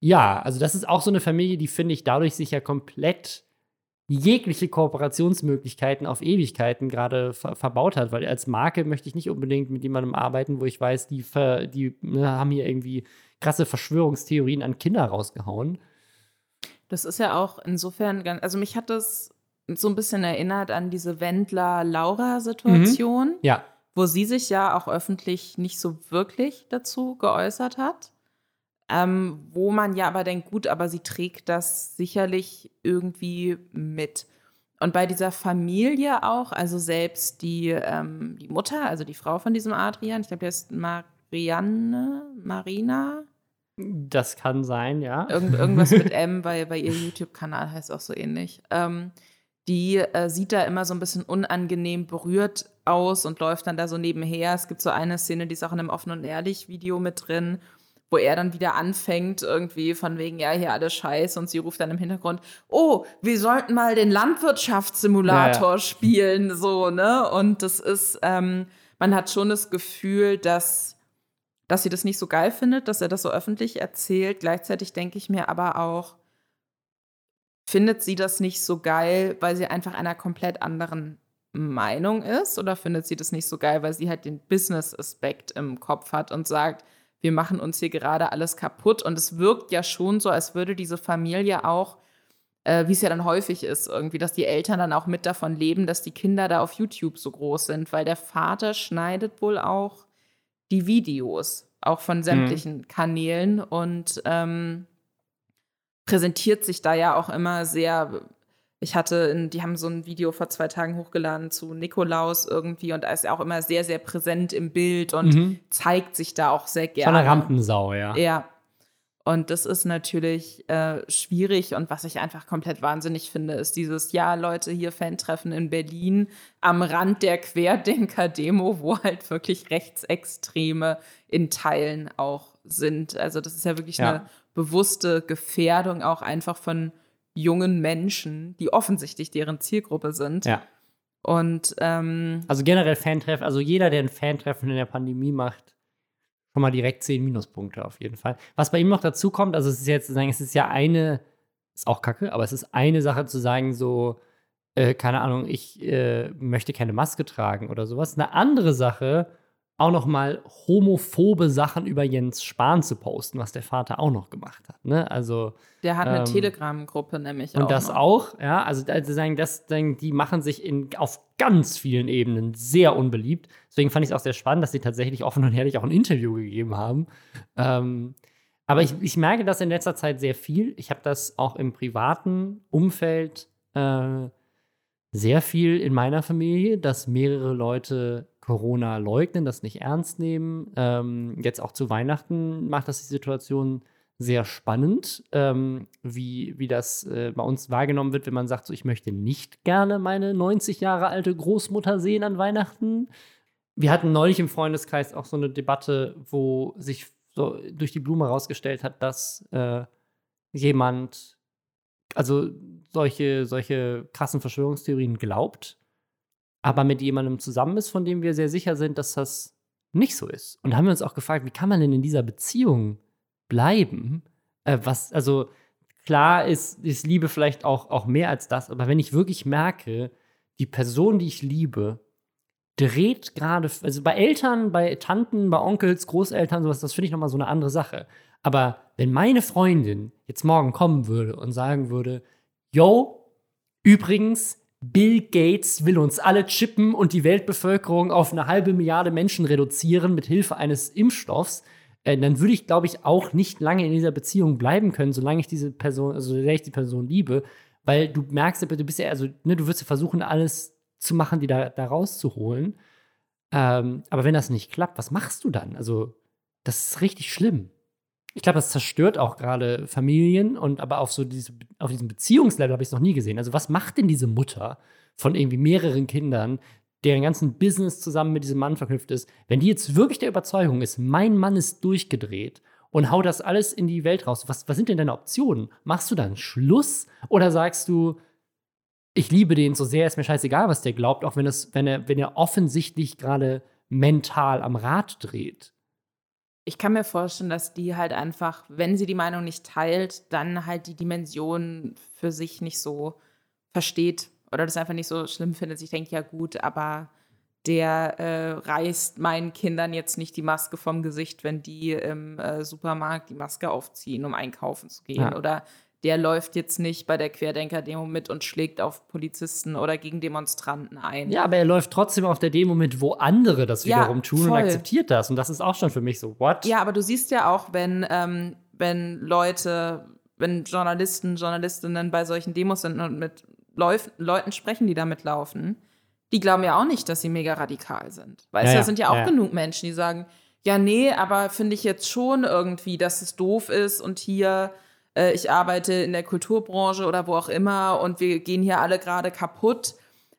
ja, also das ist auch so eine Familie, die finde ich dadurch sich ja komplett jegliche Kooperationsmöglichkeiten auf Ewigkeiten gerade ver verbaut hat, weil als Marke möchte ich nicht unbedingt mit jemandem arbeiten, wo ich weiß, die, die ne, haben hier irgendwie krasse Verschwörungstheorien an Kinder rausgehauen. Das ist ja auch insofern ganz, also mich hat das so ein bisschen erinnert an diese Wendler-Laura-Situation, mhm. ja. wo sie sich ja auch öffentlich nicht so wirklich dazu geäußert hat. Ähm, wo man ja aber denkt, gut, aber sie trägt das sicherlich irgendwie mit. Und bei dieser Familie auch, also selbst die, ähm, die Mutter, also die Frau von diesem Adrian, ich glaube, der ist Marianne, Marina. Das kann sein, ja. Irgend, irgendwas mit M, bei, bei ihr YouTube-Kanal heißt auch so ähnlich. Ähm, die äh, sieht da immer so ein bisschen unangenehm berührt aus und läuft dann da so nebenher. Es gibt so eine Szene, die ist auch in einem Offen und Ehrlich Video mit drin, wo er dann wieder anfängt, irgendwie von wegen, ja, hier alles scheiße und sie ruft dann im Hintergrund, oh, wir sollten mal den Landwirtschaftssimulator ja, ja. spielen, so, ne? Und das ist, ähm, man hat schon das Gefühl, dass, dass sie das nicht so geil findet, dass er das so öffentlich erzählt. Gleichzeitig denke ich mir aber auch, findet sie das nicht so geil, weil sie einfach einer komplett anderen Meinung ist? Oder findet sie das nicht so geil, weil sie halt den Business-Aspekt im Kopf hat und sagt, wir machen uns hier gerade alles kaputt. Und es wirkt ja schon so, als würde diese Familie auch, äh, wie es ja dann häufig ist, irgendwie, dass die Eltern dann auch mit davon leben, dass die Kinder da auf YouTube so groß sind, weil der Vater schneidet wohl auch die Videos, auch von mhm. sämtlichen mhm. Kanälen und ähm, präsentiert sich da ja auch immer sehr ich hatte, in, die haben so ein Video vor zwei Tagen hochgeladen zu Nikolaus irgendwie und da ist er auch immer sehr, sehr präsent im Bild und mhm. zeigt sich da auch sehr gerne. Von der Rampensau, ja. Ja. Und das ist natürlich äh, schwierig und was ich einfach komplett wahnsinnig finde, ist dieses, ja, Leute, hier Fan-Treffen in Berlin am Rand der Querdenker-Demo, wo halt wirklich Rechtsextreme in Teilen auch sind. Also das ist ja wirklich ja. eine bewusste Gefährdung auch einfach von jungen Menschen, die offensichtlich deren Zielgruppe sind. Ja. Und ähm, also generell Fantreffen, also jeder, der ein Fantreffen in der Pandemie macht, schon mal direkt zehn Minuspunkte auf jeden Fall. Was bei ihm noch dazu kommt, also es ist jetzt sagen, es ist ja eine, ist auch kacke, aber es ist eine Sache zu sagen, so, äh, keine Ahnung, ich äh, möchte keine Maske tragen oder sowas. Eine andere Sache, auch noch mal homophobe Sachen über Jens Spahn zu posten, was der Vater auch noch gemacht hat. Ne? Also der hat eine ähm, Telegram-Gruppe nämlich und auch. Das noch. auch, ja. Also, also sagen, das, die machen sich in, auf ganz vielen Ebenen sehr unbeliebt. Deswegen fand ich es auch sehr spannend, dass sie tatsächlich offen und ehrlich auch ein Interview gegeben haben. Ähm, aber ich, ich merke das in letzter Zeit sehr viel. Ich habe das auch im privaten Umfeld äh, sehr viel in meiner Familie, dass mehrere Leute Corona leugnen, das nicht ernst nehmen. Ähm, jetzt auch zu Weihnachten macht das die Situation sehr spannend, ähm, wie, wie das äh, bei uns wahrgenommen wird, wenn man sagt, so, ich möchte nicht gerne meine 90 Jahre alte Großmutter sehen an Weihnachten. Wir hatten neulich im Freundeskreis auch so eine Debatte, wo sich so durch die Blume herausgestellt hat, dass äh, jemand, also solche, solche krassen Verschwörungstheorien glaubt, aber mit jemandem zusammen ist, von dem wir sehr sicher sind, dass das nicht so ist. Und da haben wir uns auch gefragt, wie kann man denn in dieser Beziehung bleiben? Äh, was, also klar ist, ist Liebe vielleicht auch, auch mehr als das, aber wenn ich wirklich merke, die Person, die ich liebe, dreht gerade, also bei Eltern, bei Tanten, bei Onkels, Großeltern, sowas, das finde ich nochmal so eine andere Sache. Aber wenn meine Freundin jetzt morgen kommen würde und sagen würde, yo, übrigens, Bill Gates will uns alle chippen und die Weltbevölkerung auf eine halbe Milliarde Menschen reduzieren mit Hilfe eines Impfstoffs, äh, dann würde ich, glaube ich, auch nicht lange in dieser Beziehung bleiben können, solange ich diese Person, also solange ich die Person liebe, weil du merkst, du bist ja, also, ne, du wirst ja versuchen, alles zu machen, die da, da rauszuholen. Ähm, aber wenn das nicht klappt, was machst du dann? Also, das ist richtig schlimm. Ich glaube, das zerstört auch gerade Familien und aber auf so diese, auf diesem Beziehungslevel habe ich es noch nie gesehen. Also, was macht denn diese Mutter von irgendwie mehreren Kindern, deren ganzen Business zusammen mit diesem Mann verknüpft ist, wenn die jetzt wirklich der Überzeugung ist, mein Mann ist durchgedreht und hau das alles in die Welt raus, was, was sind denn deine Optionen? Machst du dann Schluss oder sagst du, ich liebe den so sehr, ist mir scheißegal, was der glaubt, auch wenn, es, wenn, er, wenn er offensichtlich gerade mental am Rad dreht? Ich kann mir vorstellen, dass die halt einfach, wenn sie die Meinung nicht teilt, dann halt die Dimension für sich nicht so versteht oder das einfach nicht so schlimm findet. Ich denke, ja gut, aber der äh, reißt meinen Kindern jetzt nicht die Maske vom Gesicht, wenn die im äh, Supermarkt die Maske aufziehen, um einkaufen zu gehen. Ja. Oder der läuft jetzt nicht bei der Querdenker-Demo mit und schlägt auf Polizisten oder gegen Demonstranten ein. Ja, aber er läuft trotzdem auf der Demo mit, wo andere das wiederum ja, tun voll. und akzeptiert das. Und das ist auch schon für mich so, what? Ja, aber du siehst ja auch, wenn, ähm, wenn Leute, wenn Journalisten, Journalistinnen bei solchen Demos sind und mit Leuf Leuten sprechen, die damit laufen, die glauben ja auch nicht, dass sie mega radikal sind. Weißt du, ja, ja, sind ja auch ja. genug Menschen, die sagen, ja, nee, aber finde ich jetzt schon irgendwie, dass es doof ist und hier äh, ich arbeite in der Kulturbranche oder wo auch immer und wir gehen hier alle gerade kaputt.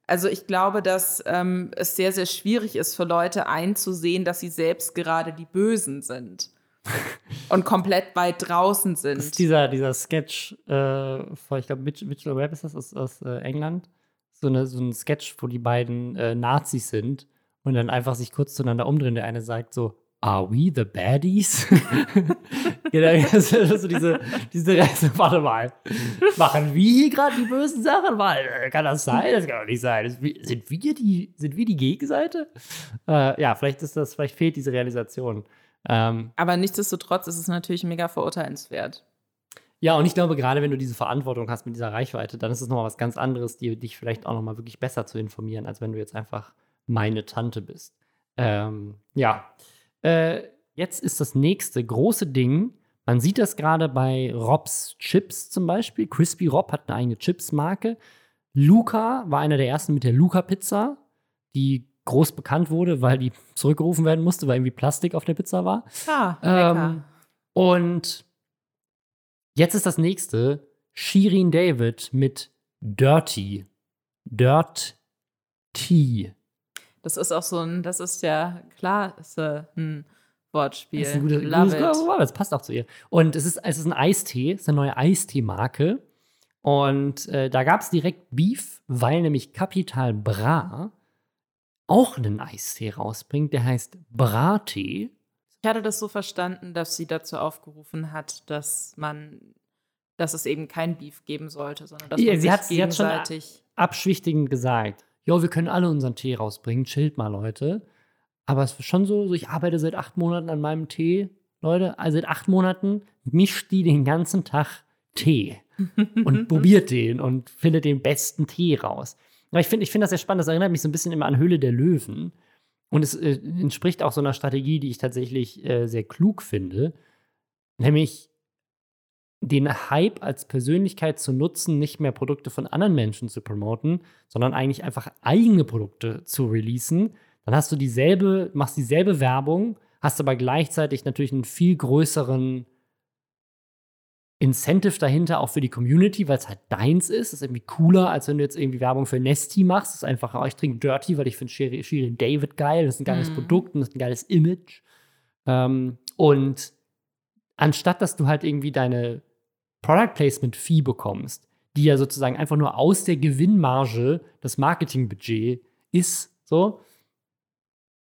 Also ich glaube, dass ähm, es sehr, sehr schwierig ist für Leute einzusehen, dass sie selbst gerade die Bösen sind. und komplett weit draußen sind. Das ist dieser, dieser Sketch äh, von, ich glaube, Mitchell Webb ist das aus, aus äh, England. So, eine, so ein Sketch, wo die beiden äh, Nazis sind und dann einfach sich kurz zueinander umdrehen. Der eine sagt so, Are we the baddies? genau, also diese, diese Reise, warte mal, machen wir hier gerade die bösen Sachen? Äh, kann das sein? Das kann doch nicht sein. Das, sind, wir die, sind wir die Gegenseite? Äh, ja, vielleicht ist das, vielleicht fehlt diese Realisation. Ähm, Aber nichtsdestotrotz ist es natürlich mega verurteilenswert. Ja, und ich glaube, gerade wenn du diese Verantwortung hast mit dieser Reichweite, dann ist es nochmal was ganz anderes, die, dich vielleicht auch nochmal wirklich besser zu informieren, als wenn du jetzt einfach meine Tante bist. Ähm, ja. Äh, jetzt ist das nächste große Ding. Man sieht das gerade bei Robs Chips zum Beispiel. Crispy Rob hat eine eigene Chips-Marke. Luca war einer der ersten mit der Luca-Pizza, die groß bekannt wurde, weil die zurückgerufen werden musste, weil irgendwie Plastik auf der Pizza war. Ah. Ähm, und jetzt ist das nächste Shirin David mit Dirty. Dirt Tea. Das ist auch so ein, das ist ja klar, ist ein Wortspiel. Das ist ein gutes, Love gutes, das passt auch zu ihr. Und es ist, es ist ein Eistee, es ist eine neue Eistee-Marke. Und äh, da gab es direkt Beef, weil nämlich Capital Bra auch einen Eistee rausbringt, der heißt Brattee. Ich hatte das so verstanden, dass sie dazu aufgerufen hat, dass man, dass es eben kein Beef geben sollte, sondern dass ja, man sie hat, gegenseitig sie hat schon abschwichtigend gesagt jo, wir können alle unseren Tee rausbringen, chillt mal, Leute. Aber es ist schon so, so, ich arbeite seit acht Monaten an meinem Tee, Leute. Also seit acht Monaten mischt die den ganzen Tag Tee und probiert den und findet den besten Tee raus. Aber ich finde ich find das sehr spannend. Das erinnert mich so ein bisschen immer an Höhle der Löwen. Und es äh, entspricht auch so einer Strategie, die ich tatsächlich äh, sehr klug finde. Nämlich den Hype als Persönlichkeit zu nutzen, nicht mehr Produkte von anderen Menschen zu promoten, sondern eigentlich einfach eigene Produkte zu releasen. Dann hast du dieselbe, machst dieselbe Werbung, hast aber gleichzeitig natürlich einen viel größeren Incentive dahinter, auch für die Community, weil es halt deins ist. Das ist irgendwie cooler, als wenn du jetzt irgendwie Werbung für Nesti machst. Das ist einfach, oh, ich trinke Dirty, weil ich finde Shirin David geil. Das ist ein geiles mm. Produkt und das ist ein geiles Image. Ähm, und anstatt dass du halt irgendwie deine Product Placement Fee bekommst, die ja sozusagen einfach nur aus der Gewinnmarge das Marketingbudget ist, so,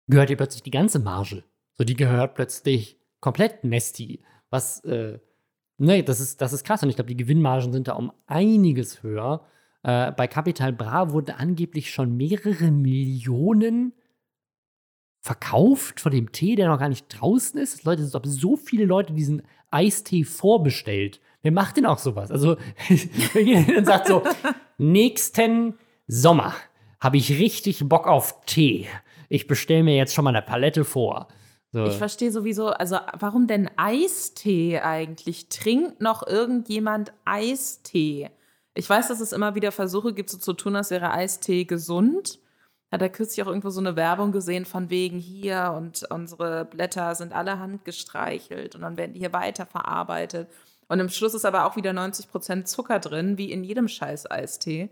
gehört dir plötzlich die ganze Marge. So, die gehört plötzlich komplett Nesti. Was, äh, ne, das ist, das ist krass. Und ich glaube, die Gewinnmargen sind da um einiges höher. Äh, bei Capital Bra wurden angeblich schon mehrere Millionen verkauft von dem Tee, der noch gar nicht draußen ist. Leute, es haben so viele Leute diesen Eistee vorbestellt. Wer macht denn auch sowas? Also, und sagt so, nächsten Sommer habe ich richtig Bock auf Tee. Ich bestelle mir jetzt schon mal eine Palette vor. So. Ich verstehe sowieso, also warum denn Eistee eigentlich? Trinkt noch irgendjemand Eistee? Ich weiß, dass es immer wieder Versuche gibt, so zu tun, als wäre Eistee gesund. Hat er kürzlich auch irgendwo so eine Werbung gesehen von wegen hier und unsere Blätter sind alle handgestreichelt und dann werden die hier weiterverarbeitet. Und im Schluss ist aber auch wieder 90 Prozent Zucker drin, wie in jedem scheiß Eistee.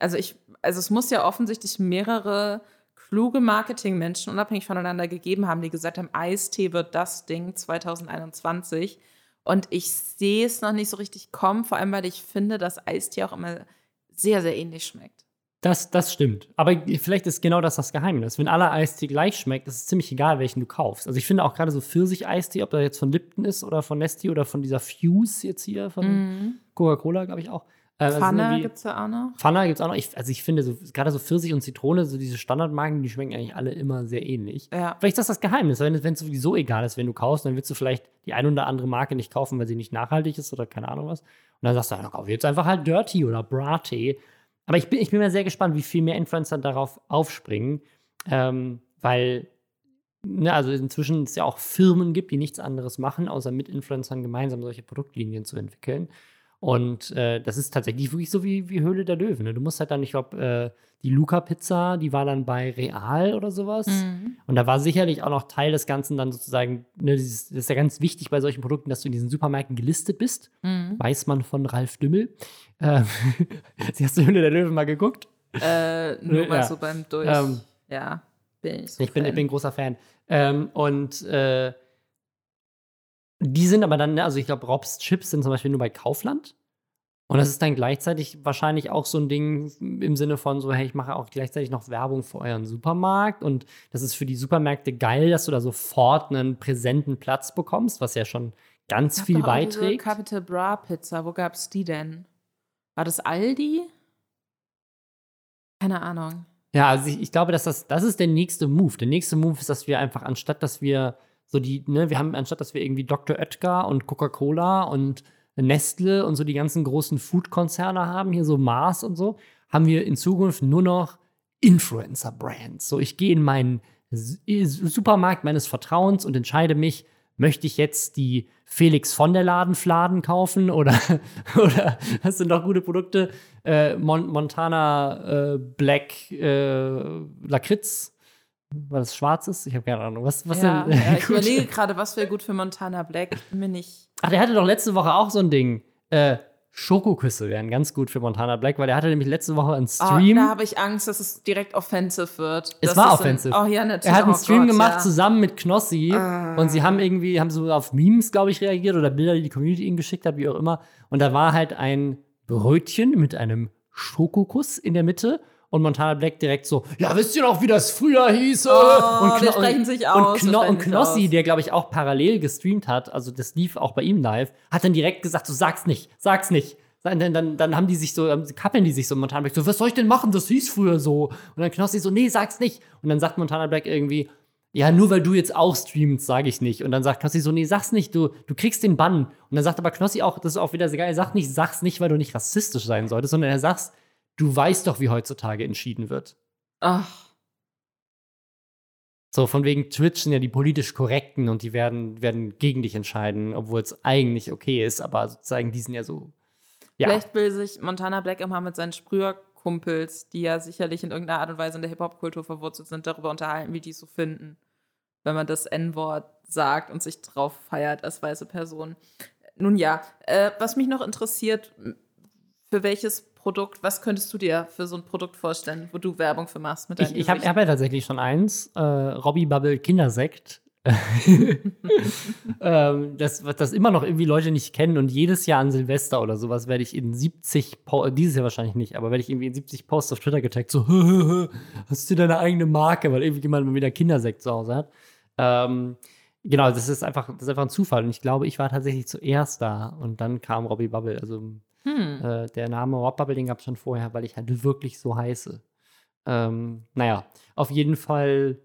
Also ich, also es muss ja offensichtlich mehrere kluge Marketingmenschen unabhängig voneinander gegeben haben, die gesagt haben, Eistee wird das Ding 2021. Und ich sehe es noch nicht so richtig kommen, vor allem weil ich finde, dass Eistee auch immer sehr, sehr ähnlich schmeckt. Das, das stimmt. Aber vielleicht ist genau das das Geheimnis. Wenn aller Eistee gleich schmeckt, ist es ziemlich egal, welchen du kaufst. Also ich finde auch gerade so Pfirsich-Eistee, ob der jetzt von Lipton ist oder von Nesti oder von dieser Fuse jetzt hier, von mm. Coca-Cola, glaube ich auch. Äh, Pfanne gibt es ja auch noch. Pfanne gibt es auch noch. Ich, also ich finde, so, gerade so Pfirsich und Zitrone, so diese Standardmarken, die schmecken eigentlich alle immer sehr ähnlich. Ja. Vielleicht ist das das Geheimnis. Wenn es sowieso egal ist, wenn du kaufst, dann willst du vielleicht die ein oder andere Marke nicht kaufen, weil sie nicht nachhaltig ist oder keine Ahnung was. Und dann sagst du, dann kauf jetzt einfach halt Dirty oder Brattee. Aber ich bin, ich bin mir sehr gespannt, wie viel mehr Influencer darauf aufspringen, ähm, weil ne, also inzwischen es ja auch Firmen gibt, die nichts anderes machen, außer mit Influencern gemeinsam solche Produktlinien zu entwickeln. Und äh, das ist tatsächlich wirklich so wie, wie Höhle der Löwen. Ne? Du musst halt dann, ich glaube, äh, die Luca-Pizza, die war dann bei Real oder sowas. Mhm. Und da war sicherlich auch noch Teil des Ganzen dann sozusagen, ne, dieses, das ist ja ganz wichtig bei solchen Produkten, dass du in diesen Supermärkten gelistet bist. Mhm. Weiß man von Ralf Dümmel. Äh, hast du Höhle der Löwen mal geguckt? Äh, nur mal ja. so beim Durch. Ähm, ja, bin ich so Ich bin, ich bin großer Fan. Ähm, und äh, die sind aber dann, ne, also ich glaube, Robs Chips sind zum Beispiel nur bei Kaufland. Und das ist dann gleichzeitig wahrscheinlich auch so ein Ding im Sinne von so, hey, ich mache auch gleichzeitig noch Werbung für euren Supermarkt. Und das ist für die Supermärkte geil, dass du da sofort einen präsenten Platz bekommst, was ja schon ganz viel beiträgt. Capital Bra Pizza, wo gab es die denn? War das Aldi? Keine Ahnung. Ja, also ich, ich glaube, dass das, das ist der nächste Move. Der nächste Move ist, dass wir einfach, anstatt dass wir so die, ne, wir haben, anstatt dass wir irgendwie Dr. Oetker und Coca-Cola und Nestle und so die ganzen großen Food-Konzerne haben, hier so Mars und so, haben wir in Zukunft nur noch Influencer-Brands. So, ich gehe in meinen Supermarkt meines Vertrauens und entscheide mich, möchte ich jetzt die Felix von der Ladenfladen kaufen oder, oder hast du noch gute Produkte? Äh, Mon Montana äh, Black äh, Lakritz weil es schwarz ist? Ich habe keine Ahnung. Was, was ja, denn? Ja, ich überlege gerade, was wäre gut für Montana Black. Mir nicht. Ach, der hatte doch letzte Woche auch so ein Ding. Äh, Schokoküsse wären ganz gut für Montana Black, weil der hatte nämlich letzte Woche einen ah, Stream. Oh, da habe ich Angst, dass es direkt offensive wird. Es war offensive. Ein, oh ja, natürlich. Er hat einen oh Stream Gott, gemacht ja. zusammen mit Knossi ah. und sie haben irgendwie, haben so auf Memes, glaube ich, reagiert oder Bilder, die die Community ihnen geschickt hat, wie auch immer. Und da war halt ein Brötchen mit einem Schokokuss in der Mitte und Montana Black direkt so, ja, wisst ihr noch, wie das früher hieß? Oh, und Kno sprechen sich aus. Und, Kno und Knossi, der, glaube ich, auch parallel gestreamt hat, also das lief auch bei ihm live, hat dann direkt gesagt, so, sag's nicht, sag's nicht. Dann, dann, dann haben die sich so, kappeln die sich so Montana Black, so, was soll ich denn machen? Das hieß früher so. Und dann Knossi so, nee, sag's nicht. Und dann sagt Montana Black irgendwie, ja, nur weil du jetzt auch streamst, sage ich nicht. Und dann sagt Knossi so, nee, sag's nicht, du, du kriegst den Bann. Und dann sagt aber Knossi auch, das ist auch wieder sehr geil, er sagt nicht, sag's nicht, weil du nicht rassistisch sein solltest, sondern er sagt, du weißt doch, wie heutzutage entschieden wird. Ach. So, von wegen Twitch sind ja die politisch Korrekten und die werden, werden gegen dich entscheiden, obwohl es eigentlich okay ist, aber sozusagen, die sind ja so. Ja. Vielleicht will sich Montana Black immer mit seinen Sprüherkumpels, die ja sicherlich in irgendeiner Art und Weise in der Hip-Hop-Kultur verwurzelt sind, darüber unterhalten, wie die es so finden, wenn man das N-Wort sagt und sich drauf feiert als weiße Person. Nun ja, äh, was mich noch interessiert, für welches Produkt, was könntest du dir für so ein Produkt vorstellen, wo du Werbung für machst mit Ich, ich habe hab ja tatsächlich schon eins, äh, Robbie Bubble Kindersekt. ähm, das, das immer noch irgendwie Leute nicht kennen und jedes Jahr an Silvester oder sowas werde ich in 70, po dieses Jahr wahrscheinlich nicht, aber werde ich irgendwie in 70 Posts auf Twitter getaggt, so, hast du deine eigene Marke, weil irgendwie jemand mal wieder Kindersekt zu Hause hat. Ähm, genau, das ist einfach, das ist einfach ein Zufall und ich glaube, ich war tatsächlich zuerst da und dann kam Robbie Bubble, also hm. äh, der Name Rob Bubble, den gab es schon vorher, weil ich halt wirklich so heiße. Ähm, naja, auf jeden Fall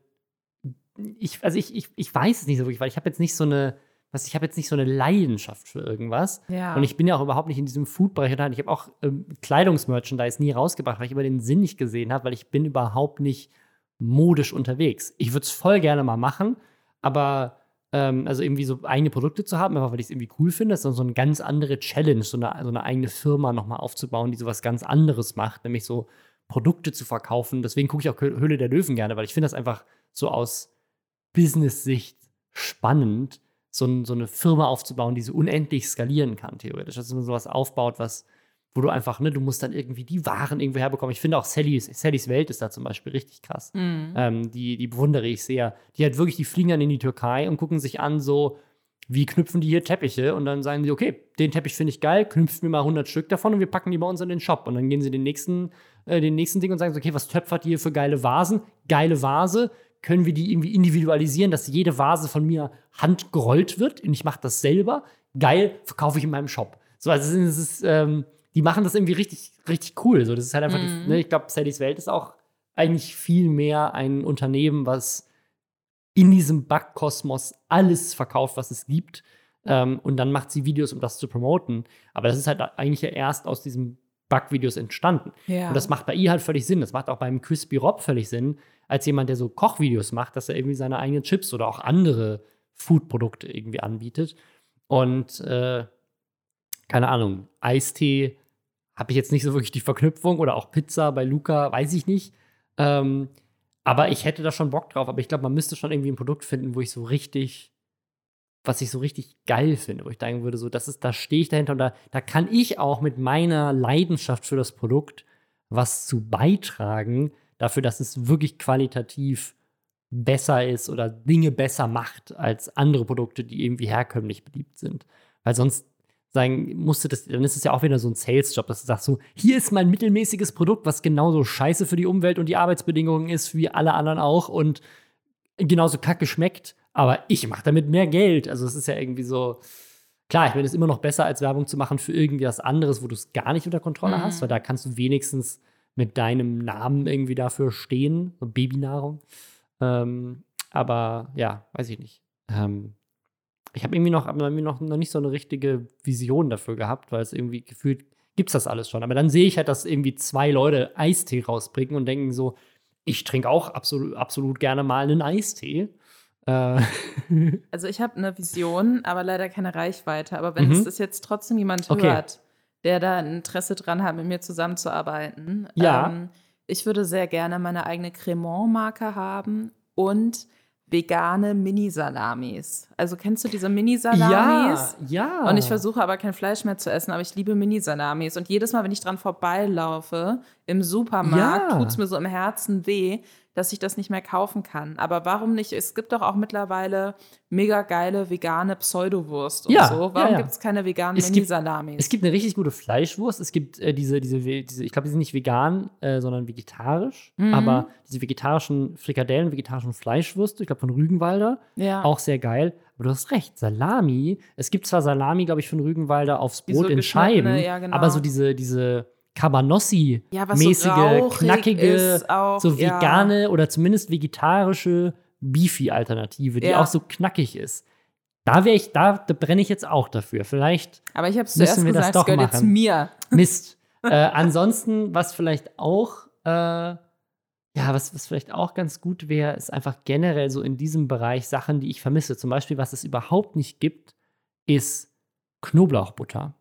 ich, also ich, ich, ich weiß es nicht so wirklich, weil ich habe jetzt nicht so eine, was, ich habe jetzt nicht so eine Leidenschaft für irgendwas. Ja. Und ich bin ja auch überhaupt nicht in diesem Food-Bereich unterhalten. Ich habe auch ähm, Kleidungsmerchandise nie rausgebracht, weil ich immer den Sinn nicht gesehen habe, weil ich bin überhaupt nicht modisch unterwegs. Ich würde es voll gerne mal machen, aber ähm, also irgendwie so eigene Produkte zu haben, einfach weil ich es irgendwie cool finde, ist dann so eine ganz andere Challenge, so eine, so eine eigene Firma nochmal aufzubauen, die sowas ganz anderes macht, nämlich so Produkte zu verkaufen. Deswegen gucke ich auch Höhle der Löwen gerne, weil ich finde das einfach so aus Business-Sicht spannend, so, so, eine Firma aufzubauen, die so unendlich skalieren kann, theoretisch. Dass man sowas aufbaut, was, wo du einfach, ne, du musst dann irgendwie die Waren irgendwo herbekommen. Ich finde auch Sallys, Sallys Welt ist da zum Beispiel richtig krass. Mhm. Ähm, die, die bewundere ich sehr. Die hat wirklich, die fliegen dann in die Türkei und gucken sich an, so, wie knüpfen die hier Teppiche? Und dann sagen sie, okay, den Teppich finde ich geil, knüpft mir mal 100 Stück davon und wir packen die bei uns in den Shop. Und dann gehen sie den nächsten, äh, den nächsten Ding und sagen so, okay, was töpfert ihr hier für geile Vasen? Geile Vase, können wir die irgendwie individualisieren, dass jede Vase von mir handgerollt wird und ich mache das selber. Geil, verkaufe ich in meinem Shop. So, also es ist, ähm, die machen das irgendwie richtig, richtig cool. So, das ist halt einfach, mm. die, ne, ich glaube, Sallys Welt ist auch eigentlich viel mehr ein Unternehmen, was in diesem Backkosmos alles verkauft, was es gibt. Ähm, und dann macht sie Videos, um das zu promoten. Aber das ist halt eigentlich ja erst aus diesen Backvideos entstanden. Ja. Und das macht bei ihr halt völlig Sinn. Das macht auch beim Crispy Rob völlig Sinn, als jemand, der so Kochvideos macht, dass er irgendwie seine eigenen Chips oder auch andere Foodprodukte irgendwie anbietet. Und äh, keine Ahnung, Eistee habe ich jetzt nicht so wirklich die Verknüpfung oder auch Pizza bei Luca, weiß ich nicht. Ähm, aber ich hätte da schon Bock drauf. Aber ich glaube, man müsste schon irgendwie ein Produkt finden, wo ich so richtig, was ich so richtig geil finde, wo ich denken würde, so, das ist, da stehe ich dahinter und da, da kann ich auch mit meiner Leidenschaft für das Produkt was zu beitragen, dafür, dass es wirklich qualitativ besser ist oder Dinge besser macht als andere Produkte, die irgendwie herkömmlich beliebt sind. Weil sonst sagen musste das, dann ist es ja auch wieder so ein Sales-Job, dass du sagst so, hier ist mein mittelmäßiges Produkt, was genauso scheiße für die Umwelt und die Arbeitsbedingungen ist wie alle anderen auch und genauso kacke schmeckt, aber ich mache damit mehr Geld. Also es ist ja irgendwie so, klar, ich finde es immer noch besser, als Werbung zu machen für irgendwie was anderes, wo du es gar nicht unter Kontrolle mhm. hast, weil da kannst du wenigstens mit deinem Namen irgendwie dafür stehen, so Babynahrung. Ähm, aber ja, weiß ich nicht. Ähm, ich habe irgendwie noch, irgendwie noch, noch nicht so eine richtige Vision dafür gehabt, weil es irgendwie gefühlt gibt es das alles schon. Aber dann sehe ich halt, dass irgendwie zwei Leute Eistee rausbringen und denken so, ich trinke auch absolut, absolut gerne mal einen Eistee. Äh. Also ich habe eine Vision, aber leider keine Reichweite. Aber wenn mhm. es das jetzt trotzdem jemand okay. hört, der da ein Interesse dran hat, mit mir zusammenzuarbeiten. Ja. Ähm, ich würde sehr gerne meine eigene Cremant-Marke haben und vegane Mini-Salamis. Also kennst du diese Mini-Salamis? Ja, ja. Und ich versuche aber kein Fleisch mehr zu essen, aber ich liebe Mini-Salamis. Und jedes Mal, wenn ich dran vorbeilaufe im Supermarkt, ja. tut es mir so im Herzen weh, dass ich das nicht mehr kaufen kann. Aber warum nicht? Es gibt doch auch mittlerweile mega geile vegane Pseudowurst und ja, so. Warum ja, ja. gibt es keine veganen Mini-Salamis? Es gibt eine richtig gute Fleischwurst. Es gibt äh, diese, diese, diese, ich glaube, die sind nicht vegan, äh, sondern vegetarisch. Mhm. Aber diese vegetarischen Frikadellen, vegetarischen Fleischwürste, ich glaube von Rügenwalder, ja. auch sehr geil. Aber du hast recht, Salami. Es gibt zwar Salami, glaube ich, von Rügenwalder aufs Brot so in Scheiben, ja, genau. aber so diese, diese Cabanossi-mäßige, ja, so knackige, auch, so vegane ja. oder zumindest vegetarische Beefy-Alternative, die ja. auch so knackig ist. Da wäre ich, da, da brenne ich jetzt auch dafür. Vielleicht. Aber ich habe es zuerst wir gesagt, das doch machen. jetzt mir. Mist. äh, ansonsten, was vielleicht auch, äh, ja, was, was vielleicht auch ganz gut wäre, ist einfach generell so in diesem Bereich Sachen, die ich vermisse. Zum Beispiel, was es überhaupt nicht gibt, ist Knoblauchbutter.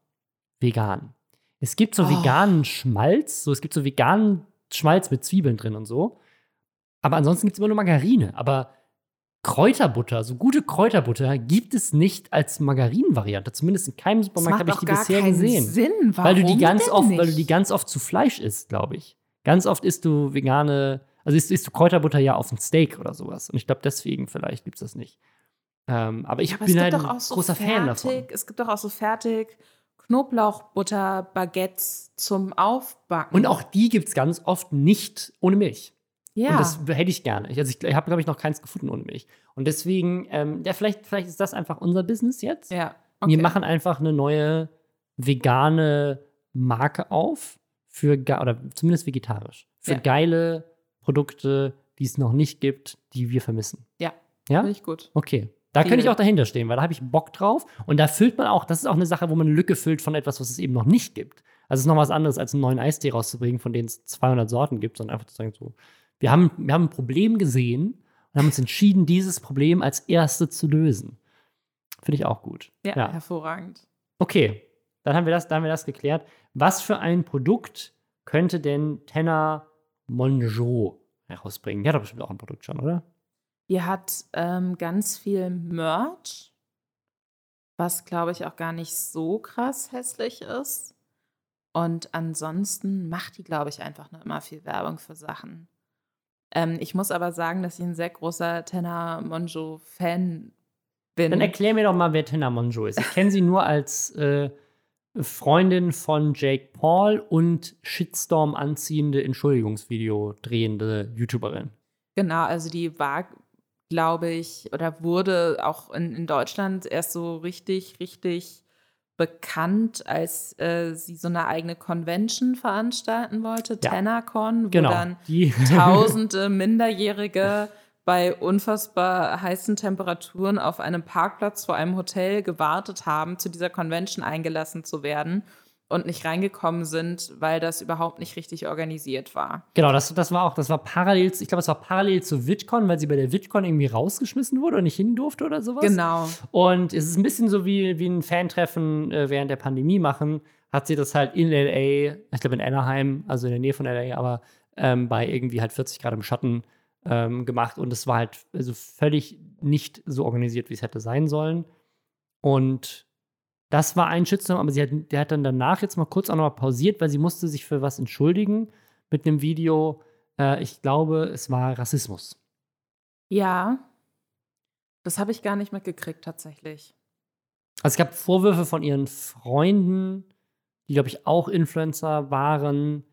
Vegan. Es gibt so oh. veganen Schmalz, so es gibt so veganen Schmalz mit Zwiebeln drin und so. Aber ansonsten gibt es immer nur Margarine. Aber Kräuterbutter, so gute Kräuterbutter gibt es nicht als Margarinenvariante. Zumindest in keinem Supermarkt habe ich die bisher gesehen. Sinn. Warum weil du die ganz oft, nicht? weil du die ganz oft zu Fleisch isst, glaube ich. Ganz oft isst du vegane, also isst, isst du Kräuterbutter ja auf ein Steak oder sowas. Und ich glaube, deswegen vielleicht gibt es das nicht. Ähm, aber ich Ja, aber bin halt ein so großer Fan davon. fertig, es gibt doch auch so fertig Knoblauchbutter-Baguettes zum Aufbacken. Und auch die gibt es ganz oft nicht ohne Milch. ja. Und das hätte ich gerne. Ich, also ich, ich habe, glaube ich, noch keins gefunden ohne Milch. Und deswegen, ähm, ja, vielleicht, vielleicht ist das einfach unser Business jetzt. ja. Wir machen einfach eine neue vegane Marke auf für oder zumindest vegetarisch für Ja. geile Produkte, die es noch nicht gibt, die wir vermissen. Ja. Ja? Finde ich gut. Okay. Da könnte ich Viele. auch dahinter stehen, weil da habe ich Bock drauf. Und da füllt man auch, das ist auch eine Sache, wo man eine Lücke füllt von etwas, was es eben noch nicht gibt. Also es ist noch was anderes, als einen neuen Eistee rauszubringen, von denen es 200 Sorten gibt, sondern einfach zu sagen so, wir haben, wir haben ein Problem gesehen und haben uns entschieden, dieses Problem als erste zu lösen. Finde ich auch gut. Ja, hervorragend. Okay, dann haben wir das, dann haben wir das geklärt. Was für ein Produkt könnte denn Tenna Mongeau herausbringen? Die hat doch bestimmt auch ein Produkt schon, oder? Ihr hat ähm, ganz viel Merch, was glaube ich auch gar nicht so krass hässlich ist. Und ansonsten macht die, glaube ich, einfach nur immer viel Werbung für Sachen. Ähm, ich muss aber sagen, dass ich ein sehr großer Tenna Mongeau-Fan bin. Dann erklär mir doch mal, wer Tenna Mongeau ist. Ich kenne sie nur als äh, Freundin von Jake Paul und Shitstorm anziehende Entschuldigungsvideo drehende YouTuberin. Genau, also die war, glaube ich, oder wurde auch in, in Deutschland erst so richtig, richtig bekannt, als äh, sie so eine eigene Convention veranstalten wollte, Ja. TennaCon, wo Genau. dann Die tausende Minderjährige bei unfassbar heißen Temperaturen auf einem Parkplatz vor einem Hotel gewartet haben, zu dieser Convention eingelassen zu werden und nicht reingekommen sind, weil das überhaupt nicht richtig organisiert war. Genau, das, das war auch, das war parallel, ich glaube, es war parallel zu VidCon, weil sie bei der VidCon irgendwie rausgeschmissen wurde und nicht hin durfte oder sowas. Genau. Und es ist ein bisschen so wie, wie ein Fantreffen äh, während der Pandemie machen. Hat sie das halt in LA, ich glaube in Anaheim, also in der Nähe von LA, aber ähm, bei irgendwie halt 40 Grad im Schatten ähm, gemacht. Und es war halt also völlig nicht so organisiert, wie es hätte sein sollen. Und das war ein Shitstorm, aber sie hat, der hat dann danach jetzt mal kurz auch noch mal pausiert, weil sie musste sich für was entschuldigen mit einem Video. Äh, ich glaube, es war Rassismus. Ja. Das habe ich gar nicht mitgekriegt, tatsächlich. Also es gab Vorwürfe von ihren Freunden, die, glaube ich, auch Influencer waren.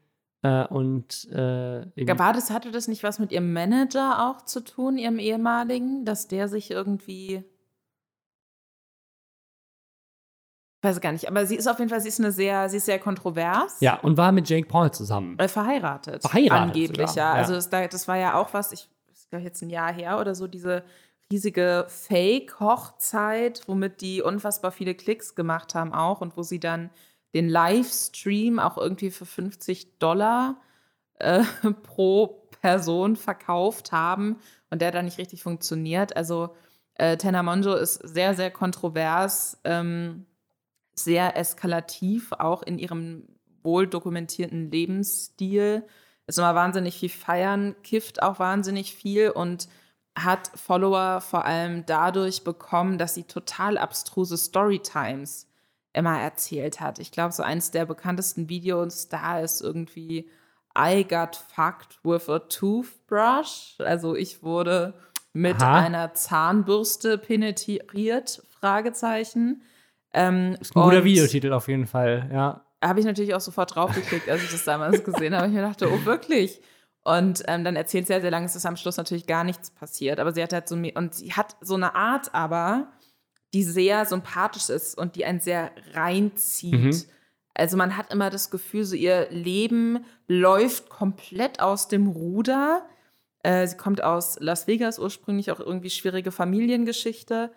Äh, und äh, War das, hatte das nicht was mit ihrem Manager auch zu tun, ihrem ehemaligen, dass der sich irgendwie. Weiß gar nicht, aber sie ist auf jeden Fall, sie ist eine sehr, sie ist sehr kontrovers. ja, und war mit Jake Paul zusammen. Äh, verheiratet. Verheiratet Angeblich, sogar, ja. Also das, da- das war ja auch was, ich das ist glaub ich, jetzt ein Jahr her oder so, diese riesige Fake-Hochzeit, womit die unfassbar viele Klicks gemacht haben auch und wo sie dann den Livestream auch irgendwie für 50 Dollar äh, pro Person verkauft haben und der dann nicht richtig funktioniert. Also äh, Tena Monjo ist sehr, sehr kontrovers, ähm, sehr eskalativ, auch in ihrem wohl dokumentierten Lebensstil. Ist immer wahnsinnig viel feiern, kifft auch wahnsinnig viel und hat Follower vor allem dadurch bekommen, dass sie total abstruse Storytimes immer erzählt hat. Ich glaube, so eins der bekanntesten Videos da ist irgendwie I got fucked with a toothbrush. Also ich wurde mit Aha. einer Zahnbürste penetriert, Fragezeichen. Ähm, Ist ein guter Videotitel auf jeden Fall, ja. Habe ich natürlich auch sofort draufgeklickt, als ich das damals gesehen habe. Ich mir dachte, oh wirklich? Und ähm, dann erzählt sie ja sehr lange, es ist am Schluss natürlich gar nichts passiert. Aber sie hat halt so, und sie hat so eine Art aber, die sehr sympathisch ist und die einen sehr reinzieht. Mhm. Also man hat immer das Gefühl, so ihr Leben läuft komplett aus dem Ruder. Äh, sie kommt aus Las Vegas ursprünglich, auch irgendwie schwierige Familiengeschichte.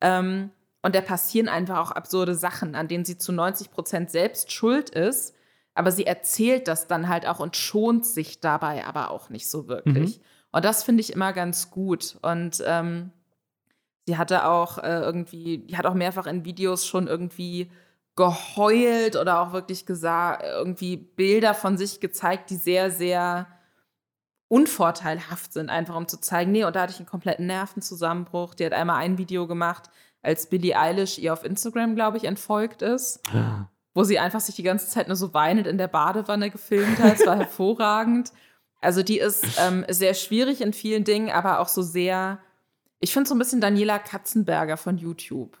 Ähm, und da passieren einfach auch absurde Sachen, an denen sie zu 90 Prozent selbst schuld ist. Aber sie erzählt das dann halt auch und schont sich dabei aber auch nicht so wirklich. Und das finde ich immer ganz gut. Und ähm, sie hatte auch äh, irgendwie, die hat auch mehrfach in Videos schon irgendwie geheult oder auch wirklich gesagt, irgendwie Bilder von sich gezeigt, die sehr, sehr unvorteilhaft sind, einfach um zu zeigen, nee, und da hatte ich einen kompletten Nervenzusammenbruch. Die hat einmal ein Video gemacht, als Billie Eilish ihr auf Instagram, glaube ich, entfolgt ist, wo sie einfach sich die ganze Zeit nur so weinend in der Badewanne gefilmt hat. Es war hervorragend. Also die ist ähm, sehr schwierig in vielen Dingen, aber auch so sehr Ich finde so ein bisschen Daniela Katzenberger von YouTube.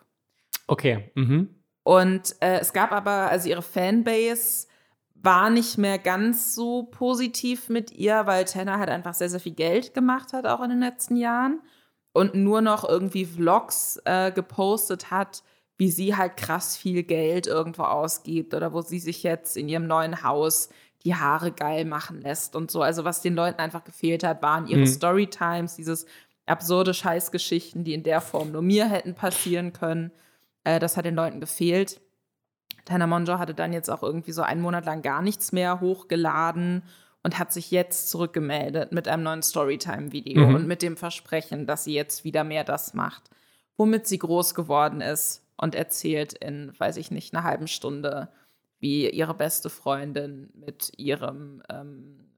Okay. Mhm. Und äh, es gab aber, also ihre Fanbase war nicht mehr ganz so positiv mit ihr, weil Tanner halt einfach sehr, sehr viel Geld gemacht hat, auch in den letzten Jahren. Und nur noch irgendwie Vlogs äh, gepostet hat, wie sie halt krass viel Geld irgendwo ausgibt oder wo sie sich jetzt in ihrem neuen Haus die Haare geil machen lässt und so. Also was den Leuten einfach gefehlt hat, waren ihre mhm. Storytimes, dieses absurde Scheißgeschichten, die in der Form nur mir hätten passieren können. Äh, das hat den Leuten gefehlt. Tana Monjo hatte dann jetzt auch irgendwie so einen Monat lang gar nichts mehr hochgeladen und hat sich jetzt zurückgemeldet mit einem neuen Storytime-Video mhm. und mit dem Versprechen, dass sie jetzt wieder mehr das macht, womit sie groß geworden ist und erzählt in, weiß ich nicht, einer halben Stunde, wie ihre beste Freundin mit ihrem ähm,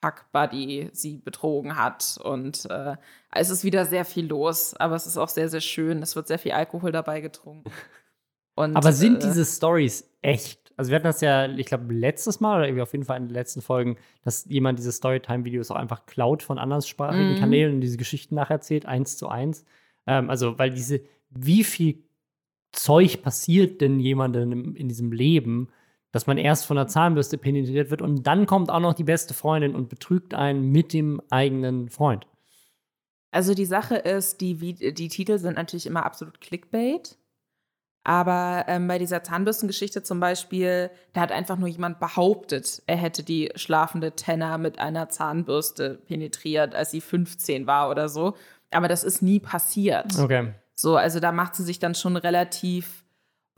Fuck-Buddy sie betrogen hat. Und äh, es ist wieder sehr viel los, aber es ist auch sehr, sehr schön. Es wird sehr viel Alkohol dabei getrunken. Und, aber sind äh, diese Stories echt? Also wir hatten das ja, ich glaube, letztes Mal oder irgendwie auf jeden Fall in den letzten Folgen, dass jemand diese Storytime-Videos auch einfach klaut von anderssprachigen mhm. Kanälen und diese Geschichten nacherzählt, eins zu eins. Ähm, also, weil diese, wie viel Zeug passiert denn jemandem in, in diesem Leben, dass man erst von der Zahnbürste penetriert wird und dann kommt auch noch die beste Freundin und betrügt einen mit dem eigenen Freund. Also die Sache ist, die, die Titel sind natürlich immer absolut Clickbait. Aber ähm, bei dieser Zahnbürstengeschichte zum Beispiel, da hat einfach nur jemand behauptet, er hätte die schlafende Tenner mit einer Zahnbürste penetriert, als sie 15 war oder so. Aber das ist nie passiert. Okay. So, also da macht sie sich dann schon relativ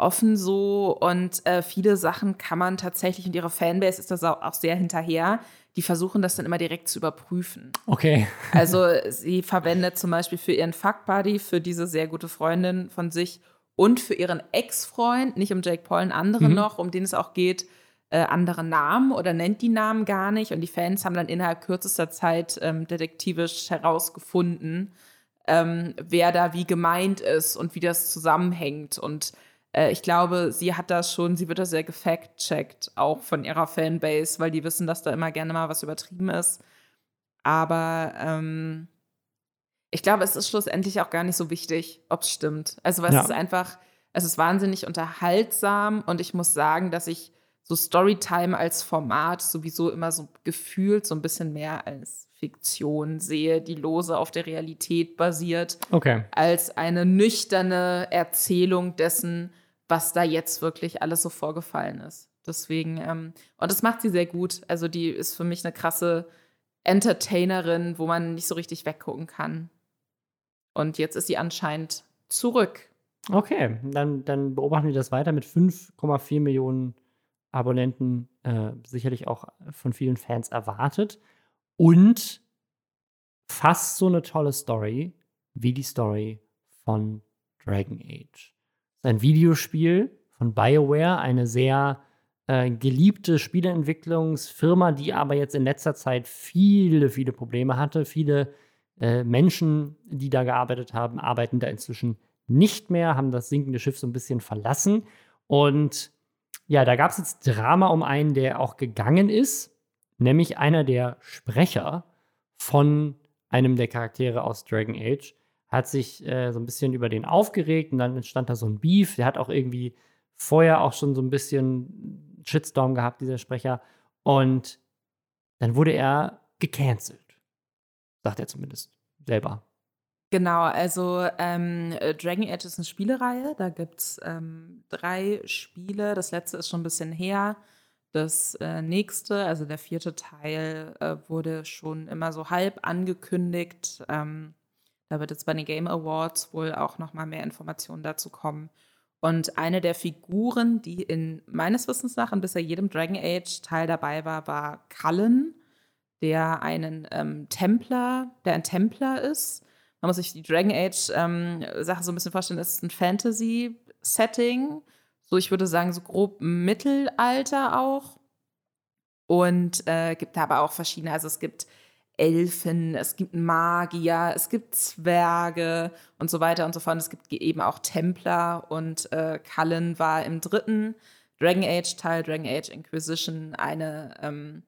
offen so und äh, viele Sachen kann man tatsächlich und ihre Fanbase ist das auch, sehr hinterher. Die versuchen das dann immer direkt zu überprüfen. Okay. also sie verwendet zum Beispiel für ihren Fuckbuddy, für diese sehr gute Freundin von sich und für ihren Ex-Freund, nicht um Jake Paul, einen anderen mhm. noch, um den es auch geht, äh, andere Namen oder nennt die Namen gar nicht. Und die Fans haben dann innerhalb kürzester Zeit ähm, detektivisch herausgefunden, ähm, wer da wie gemeint ist und wie das zusammenhängt. Und äh, ich glaube, sie hat das schon, sie wird da sehr gefact-checkt, auch von ihrer Fanbase, weil die wissen, dass da immer gerne mal was übertrieben ist. Aber ähm, ich glaube, es ist schlussendlich auch gar nicht so wichtig, ob es stimmt. Also, weil ja. es ist einfach, es ist wahnsinnig unterhaltsam und ich muss sagen, dass ich so Storytime als Format sowieso immer so gefühlt so ein bisschen mehr als Fiktion sehe, die lose auf der Realität basiert, okay. als eine nüchterne Erzählung dessen, was da jetzt wirklich alles so vorgefallen ist. Deswegen, ähm, und das macht sie sehr gut. Also die ist für mich eine krasse Entertainerin, wo man nicht so richtig weggucken kann. Und jetzt ist sie anscheinend zurück. Okay, dann, dann beobachten wir das weiter mit 5,4 Millionen Abonnenten, äh, sicherlich auch von vielen Fans erwartet. Und fast so eine tolle Story wie die Story von Dragon Age. ein Videospiel von BioWare, eine sehr äh, geliebte Spieleentwicklungsfirma, die aber jetzt in letzter Zeit viele, viele Probleme hatte, viele äh, Menschen, die da gearbeitet haben, arbeiten da inzwischen nicht mehr, haben das sinkende Schiff so ein bisschen verlassen. Und ja, da gab es jetzt Drama um einen, der auch gegangen ist, nämlich einer der Sprecher von einem der Charaktere aus Dragon Age hat sich äh, so ein bisschen über den aufgeregt und dann entstand da so ein Beef. Der hat auch irgendwie vorher auch schon so ein bisschen Shitstorm gehabt, dieser Sprecher. Und dann wurde er gecancelt. Sagt er zumindest selber. Genau, also ähm, äh, Dragon Age ist eine Spielereihe. Da gibt es ähm, drei Spiele. Das letzte ist schon ein bisschen her. Das äh, nächste, also der vierte Teil, äh, wurde schon immer so halb angekündigt. Ähm, da wird jetzt bei den Game Awards wohl auch noch mal mehr Informationen dazu kommen. Und eine der Figuren, die in meines Wissens nach in bisher jedem Dragon Age Teil dabei war, war Cullen der einen ähm, Templer, der ein Templer ist. Man muss sich die Dragon Age ähm, Sache so ein bisschen vorstellen, es ist ein Fantasy-Setting. So, ich würde sagen, so grob Mittelalter auch. Und äh, gibt da aber auch verschiedene, also es gibt Elfen, es gibt Magier, es gibt Zwerge und so weiter und so fort. Es gibt eben auch Templer und äh, Cullen war im dritten Dragon Age Teil, Dragon Age Inquisition, eine ähm,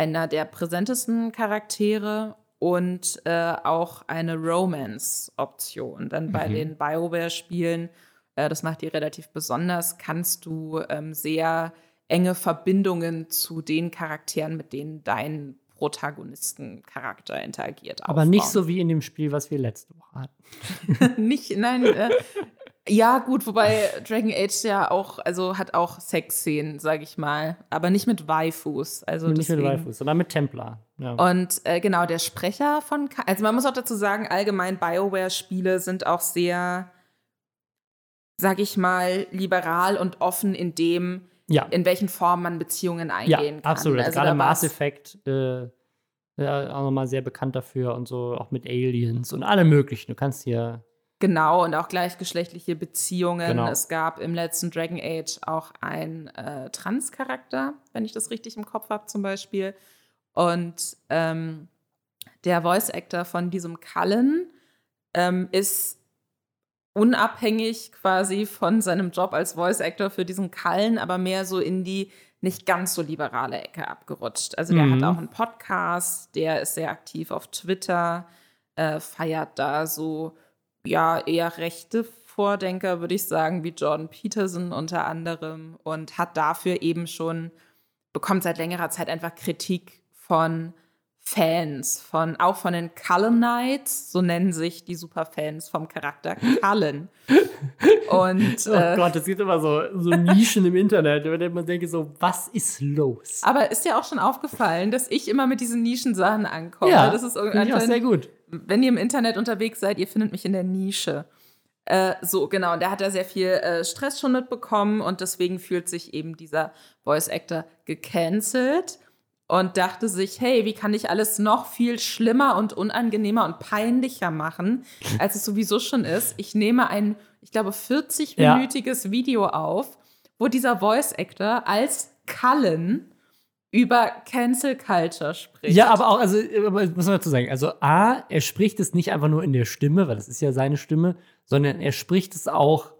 einer der präsentesten Charaktere und äh, auch eine Romance-Option. Dann bei Mhm. den BioWare-Spielen, äh, das macht die relativ besonders, kannst du ähm, sehr enge Verbindungen zu den Charakteren, mit denen dein Protagonistencharakter interagiert. Aber nicht so wie in dem Spiel, was wir letzte Woche hatten. nicht, nein, äh, ja, gut, wobei Dragon Age ja auch, also hat auch Sexszenen, sag ich mal, aber nicht mit Waifus. Also nicht mit deswegen- Waifus, sondern mit Templar. Ja. Und äh, genau, der Sprecher von, Ka also man muss auch dazu sagen, allgemein BioWare-Spiele sind auch sehr, sag ich mal, liberal und offen in dem, ja. in welchen Formen man Beziehungen Ja, eingehen kann. absolut. Also Also Gerade Mass Effect äh, ja, auch nochmal sehr bekannt dafür und so, auch mit Aliens und allem möglichen. Du kannst hier. Genau, und auch gleichgeschlechtliche Beziehungen. Genau. Es gab im letzten Dragon Age auch einen äh, Trans-Charakter, wenn ich das richtig im Kopf habe, zum Beispiel. Und ähm, der Voice-Actor von diesem Cullen ähm, ist unabhängig quasi von seinem Job als Voice-Actor für diesen Cullen, aber mehr so in die nicht ganz so liberale Ecke abgerutscht. Also der Mhm. hat auch einen Podcast, der ist sehr aktiv auf Twitter, äh, feiert da so ja, eher rechte Vordenker, würde ich sagen, wie Jordan Peterson unter anderem und hat dafür eben schon, bekommt seit längerer Zeit einfach Kritik von Fans, von, auch von den Cullen Knights, so nennen sich die Superfans vom Charakter Cullen. Und Oh äh, Gott, es gibt immer so, so Nischen im Internet, über die man denkt, so, was ist los? aber ist dir auch schon aufgefallen, dass ich immer mit diesen Nischensachen ankomme? ja, das ist ich anscheinend- sehr gut. Wenn ihr im Internet unterwegs seid, ihr findet mich in der Nische. Äh, so, genau. Und der hat da sehr viel äh, Stress schon mitbekommen und deswegen fühlt sich eben dieser Voice Actor gecancelt und dachte sich, hey, wie kann ich alles noch viel schlimmer und unangenehmer und peinlicher machen, als es sowieso schon ist? Ich nehme ein, ich glaube, 40-minütiges Video auf, wo dieser Voice Actor als Cullen über Cancel Culture spricht. Ja, aber auch, also, muss man dazu sagen, also A, er spricht es nicht einfach nur in der Stimme, weil das ist ja seine Stimme, sondern er spricht es auch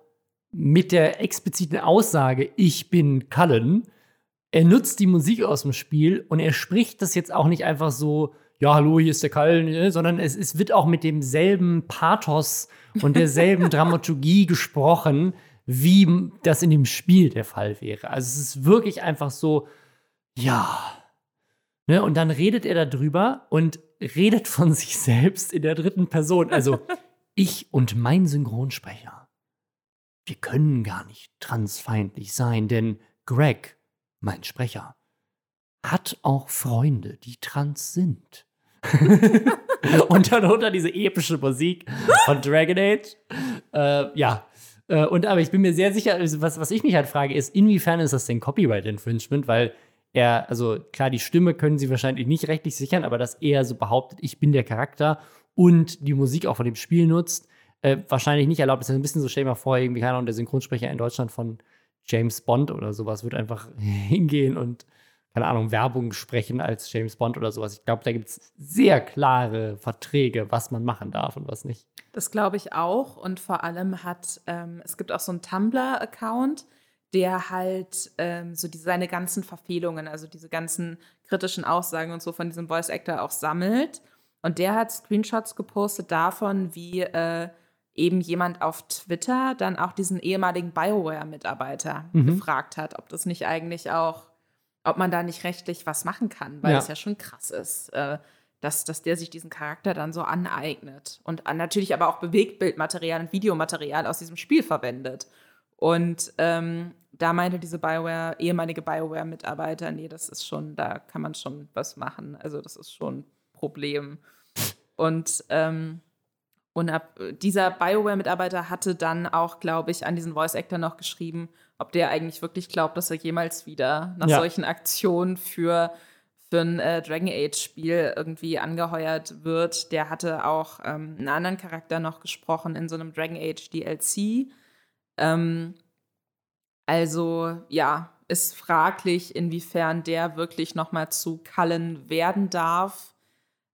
mit der expliziten Aussage, ich bin Cullen. Er nutzt die Musik aus dem Spiel und er spricht das jetzt auch nicht einfach so, ja, hallo, hier ist der Cullen, äh, sondern es, es wird auch mit demselben Pathos und derselben Dramaturgie gesprochen, wie das in dem Spiel der Fall wäre. Also es ist wirklich einfach so, ja. Ne, und dann redet er darüber und redet von sich selbst in der dritten Person. Also ich und mein Synchronsprecher, wir können gar nicht transfeindlich sein, denn Greg, mein Sprecher, hat auch Freunde, die trans sind. und dann unter diese epische Musik von Dragon Age. Äh, ja. Äh, und aber ich bin mir sehr sicher, was, was ich mich halt frage, ist, inwiefern ist das denn Copyright Infringement? Weil er, also klar, die Stimme können sie wahrscheinlich nicht rechtlich sichern, aber dass er so behauptet, ich bin der Charakter und die Musik auch von dem Spiel nutzt, äh, wahrscheinlich nicht erlaubt. Das ist ein bisschen so, stell dir mal vor, irgendwie, keine Ahnung, der Synchronsprecher in Deutschland von James Bond oder sowas wird einfach hingehen und, keine Ahnung, Werbung sprechen als James Bond oder sowas. Ich glaube, da gibt es sehr klare Verträge, was man machen darf und was nicht. Das glaube ich auch. Und vor allem hat, ähm, es gibt auch so einen Tumblr-Account, der halt ähm, so die, seine ganzen Verfehlungen, also diese ganzen kritischen Aussagen und so von diesem Voice Actor auch sammelt. Und der hat Screenshots gepostet davon, wie äh, eben jemand auf Twitter dann auch diesen ehemaligen BioWare-Mitarbeiter Mhm. gefragt hat, ob das nicht eigentlich auch, ob man da nicht rechtlich was machen kann, weil Ja. es ja schon krass ist. Äh, dass, dass der sich diesen Charakter dann so aneignet und natürlich aber auch Bewegtbildmaterial und Videomaterial aus diesem Spiel verwendet. Und ähm, da meinte diese BioWare, ehemalige BioWare-Mitarbeiter, nee, das ist schon, da kann man schon was machen. Also das ist schon ein Problem. Und, ähm, und ab, dieser BioWare-Mitarbeiter hatte dann auch, glaube ich, an diesen Voice-Actor noch geschrieben, ob der eigentlich wirklich glaubt, dass er jemals wieder nach Ja. solchen Aktionen für für ein äh, Dragon Age-Spiel irgendwie angeheuert wird. Der hatte auch ähm, einen anderen Charakter noch gesprochen in so einem Dragon Age DLC. Ähm, also ja, ist fraglich, inwiefern der wirklich noch mal zu Cullen werden darf.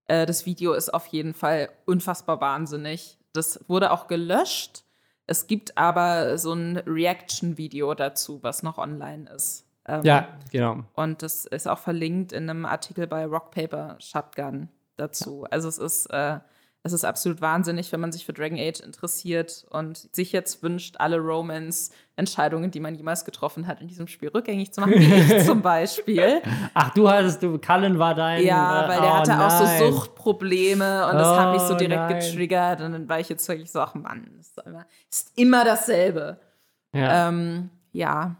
Äh, das Video ist auf jeden Fall unfassbar wahnsinnig. Das wurde auch gelöscht. Es gibt aber so ein Reaction-Video dazu, was noch online ist. Ähm, Ja, genau. und das ist auch verlinkt in einem Artikel bei Rock Paper Shotgun. dazu. Ja. Also es ist, äh, es ist absolut wahnsinnig, wenn man sich für Dragon Age interessiert und sich jetzt wünscht, alle Romance-Entscheidungen, die man jemals getroffen hat, in diesem Spiel rückgängig zu machen, wie ich zum Beispiel. Ach, du hattest, du, Cullen war dein. Ja, äh, weil der oh, hatte nein. auch so Suchtprobleme und das oh, hat mich so oh, direkt nein. getriggert und dann war ich jetzt wirklich so, ach Mann, ist immer, ist immer dasselbe. Ja. Ähm, ja.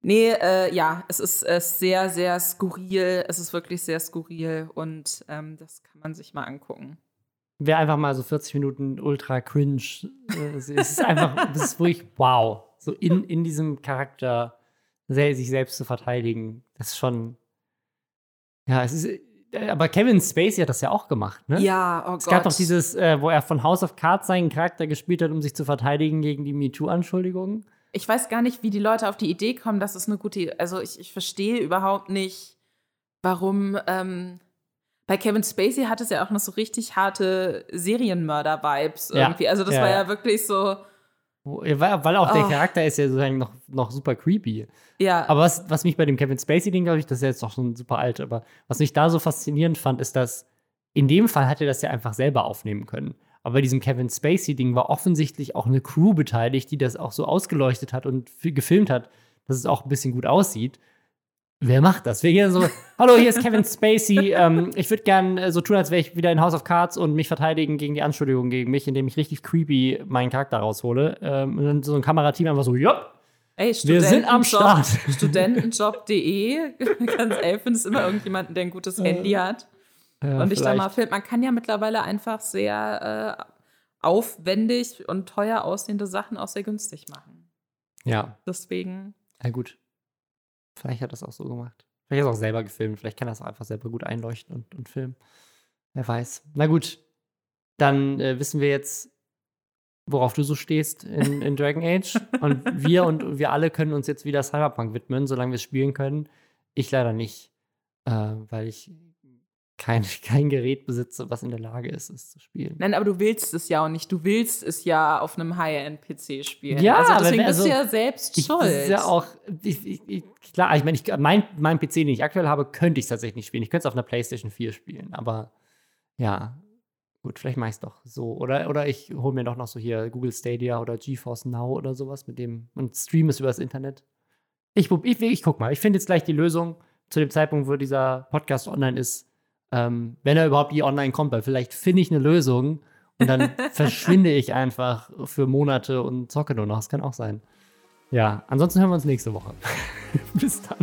Nee, äh, ja, es ist, äh, sehr, sehr skurril. Es ist wirklich sehr skurril und ähm, das kann man sich mal angucken. Wer einfach mal so 40 Minuten ultra cringe. Äh, es ist einfach, es ist wirklich wow. So in, in diesem Charakter sich selbst zu verteidigen. Das ist schon. Ja, es ist. Äh, aber Kevin Spacey hat das ja auch gemacht, ne? Ja, oh Gott. Es gab doch dieses, äh, wo er von House of Cards seinen Charakter gespielt hat, um sich zu verteidigen gegen die MeToo-Anschuldigungen ich weiß gar nicht, wie die Leute auf die Idee kommen, dass es eine gute, also ich, ich verstehe überhaupt nicht, warum. Ähm, bei Kevin Spacey hat es ja auch noch so richtig harte Serienmörder-Vibes irgendwie. Ja. Also das ja, war ja, ja wirklich so. Weil auch oh. der Charakter ist ja sozusagen noch, noch super creepy. Ja. Aber was, was mich bei dem Kevin Spacey-Ding, glaube ich, das ist ja jetzt doch schon super alt, aber was mich da so faszinierend fand, ist, dass in dem Fall hat er das ja einfach selber aufnehmen können. Aber bei diesem Kevin Spacey-Ding war offensichtlich auch eine Crew beteiligt, die das auch so ausgeleuchtet hat und gefilmt hat, dass es auch ein bisschen gut aussieht. Wer macht das? Wir gehen so, hallo, hier ist Kevin Spacey. Ähm, ich würde gern äh, so tun, als wäre ich wieder in House of Cards und mich verteidigen gegen die Anschuldigungen gegen mich, indem ich richtig creepy meinen Charakter raushole. Ähm, und dann so ein Kamerateam einfach so, ja, Ey, wir sind am Start. Studentenjob.de. Ganz elf, findest immer irgendjemanden, der ein gutes Handy hat. Ja, und ich da mal filmt. Man kann ja mittlerweile einfach sehr äh, aufwendig und teuer aussehende Sachen auch sehr günstig machen. Ja. Deswegen. Ja, gut. Vielleicht hat er das auch so gemacht. Vielleicht hat er es auch selber gefilmt. Vielleicht kann er es auch einfach selber gut einleuchten und, und filmen. Wer weiß. Na gut. Dann äh, wissen wir jetzt, worauf du so stehst in, in Dragon Age. und wir und wir alle können uns jetzt wieder Cyberpunk widmen, solange wir es spielen können. Ich leider nicht, äh, weil ich kein, kein Gerät besitze, was in der Lage ist, es zu spielen. Nein, aber du willst es ja auch nicht. Du willst es ja auf einem High-End-PC spielen. Ja, also deswegen also, bist du ja selbst ich, schuld. ist ja auch, ich, ich, klar, ich meine, ich, mein, mein PC, den ich aktuell habe, könnte ich tatsächlich nicht spielen. Ich könnte es auf einer PlayStation 4 spielen, aber ja, gut, vielleicht mache ich es doch so. Oder, oder ich hole mir doch noch so hier Google Stadia oder GeForce Now oder sowas mit dem und streame es übers Internet. Ich, ich, ich guck mal, ich finde jetzt gleich die Lösung zu dem Zeitpunkt, wo dieser Podcast online ist ähm, wenn er überhaupt je online kommt, weil vielleicht finde ich eine Lösung und dann verschwinde ich einfach für Monate und zocke nur noch. Das kann auch sein. Ja, ansonsten hören wir uns nächste Woche. Bis dann.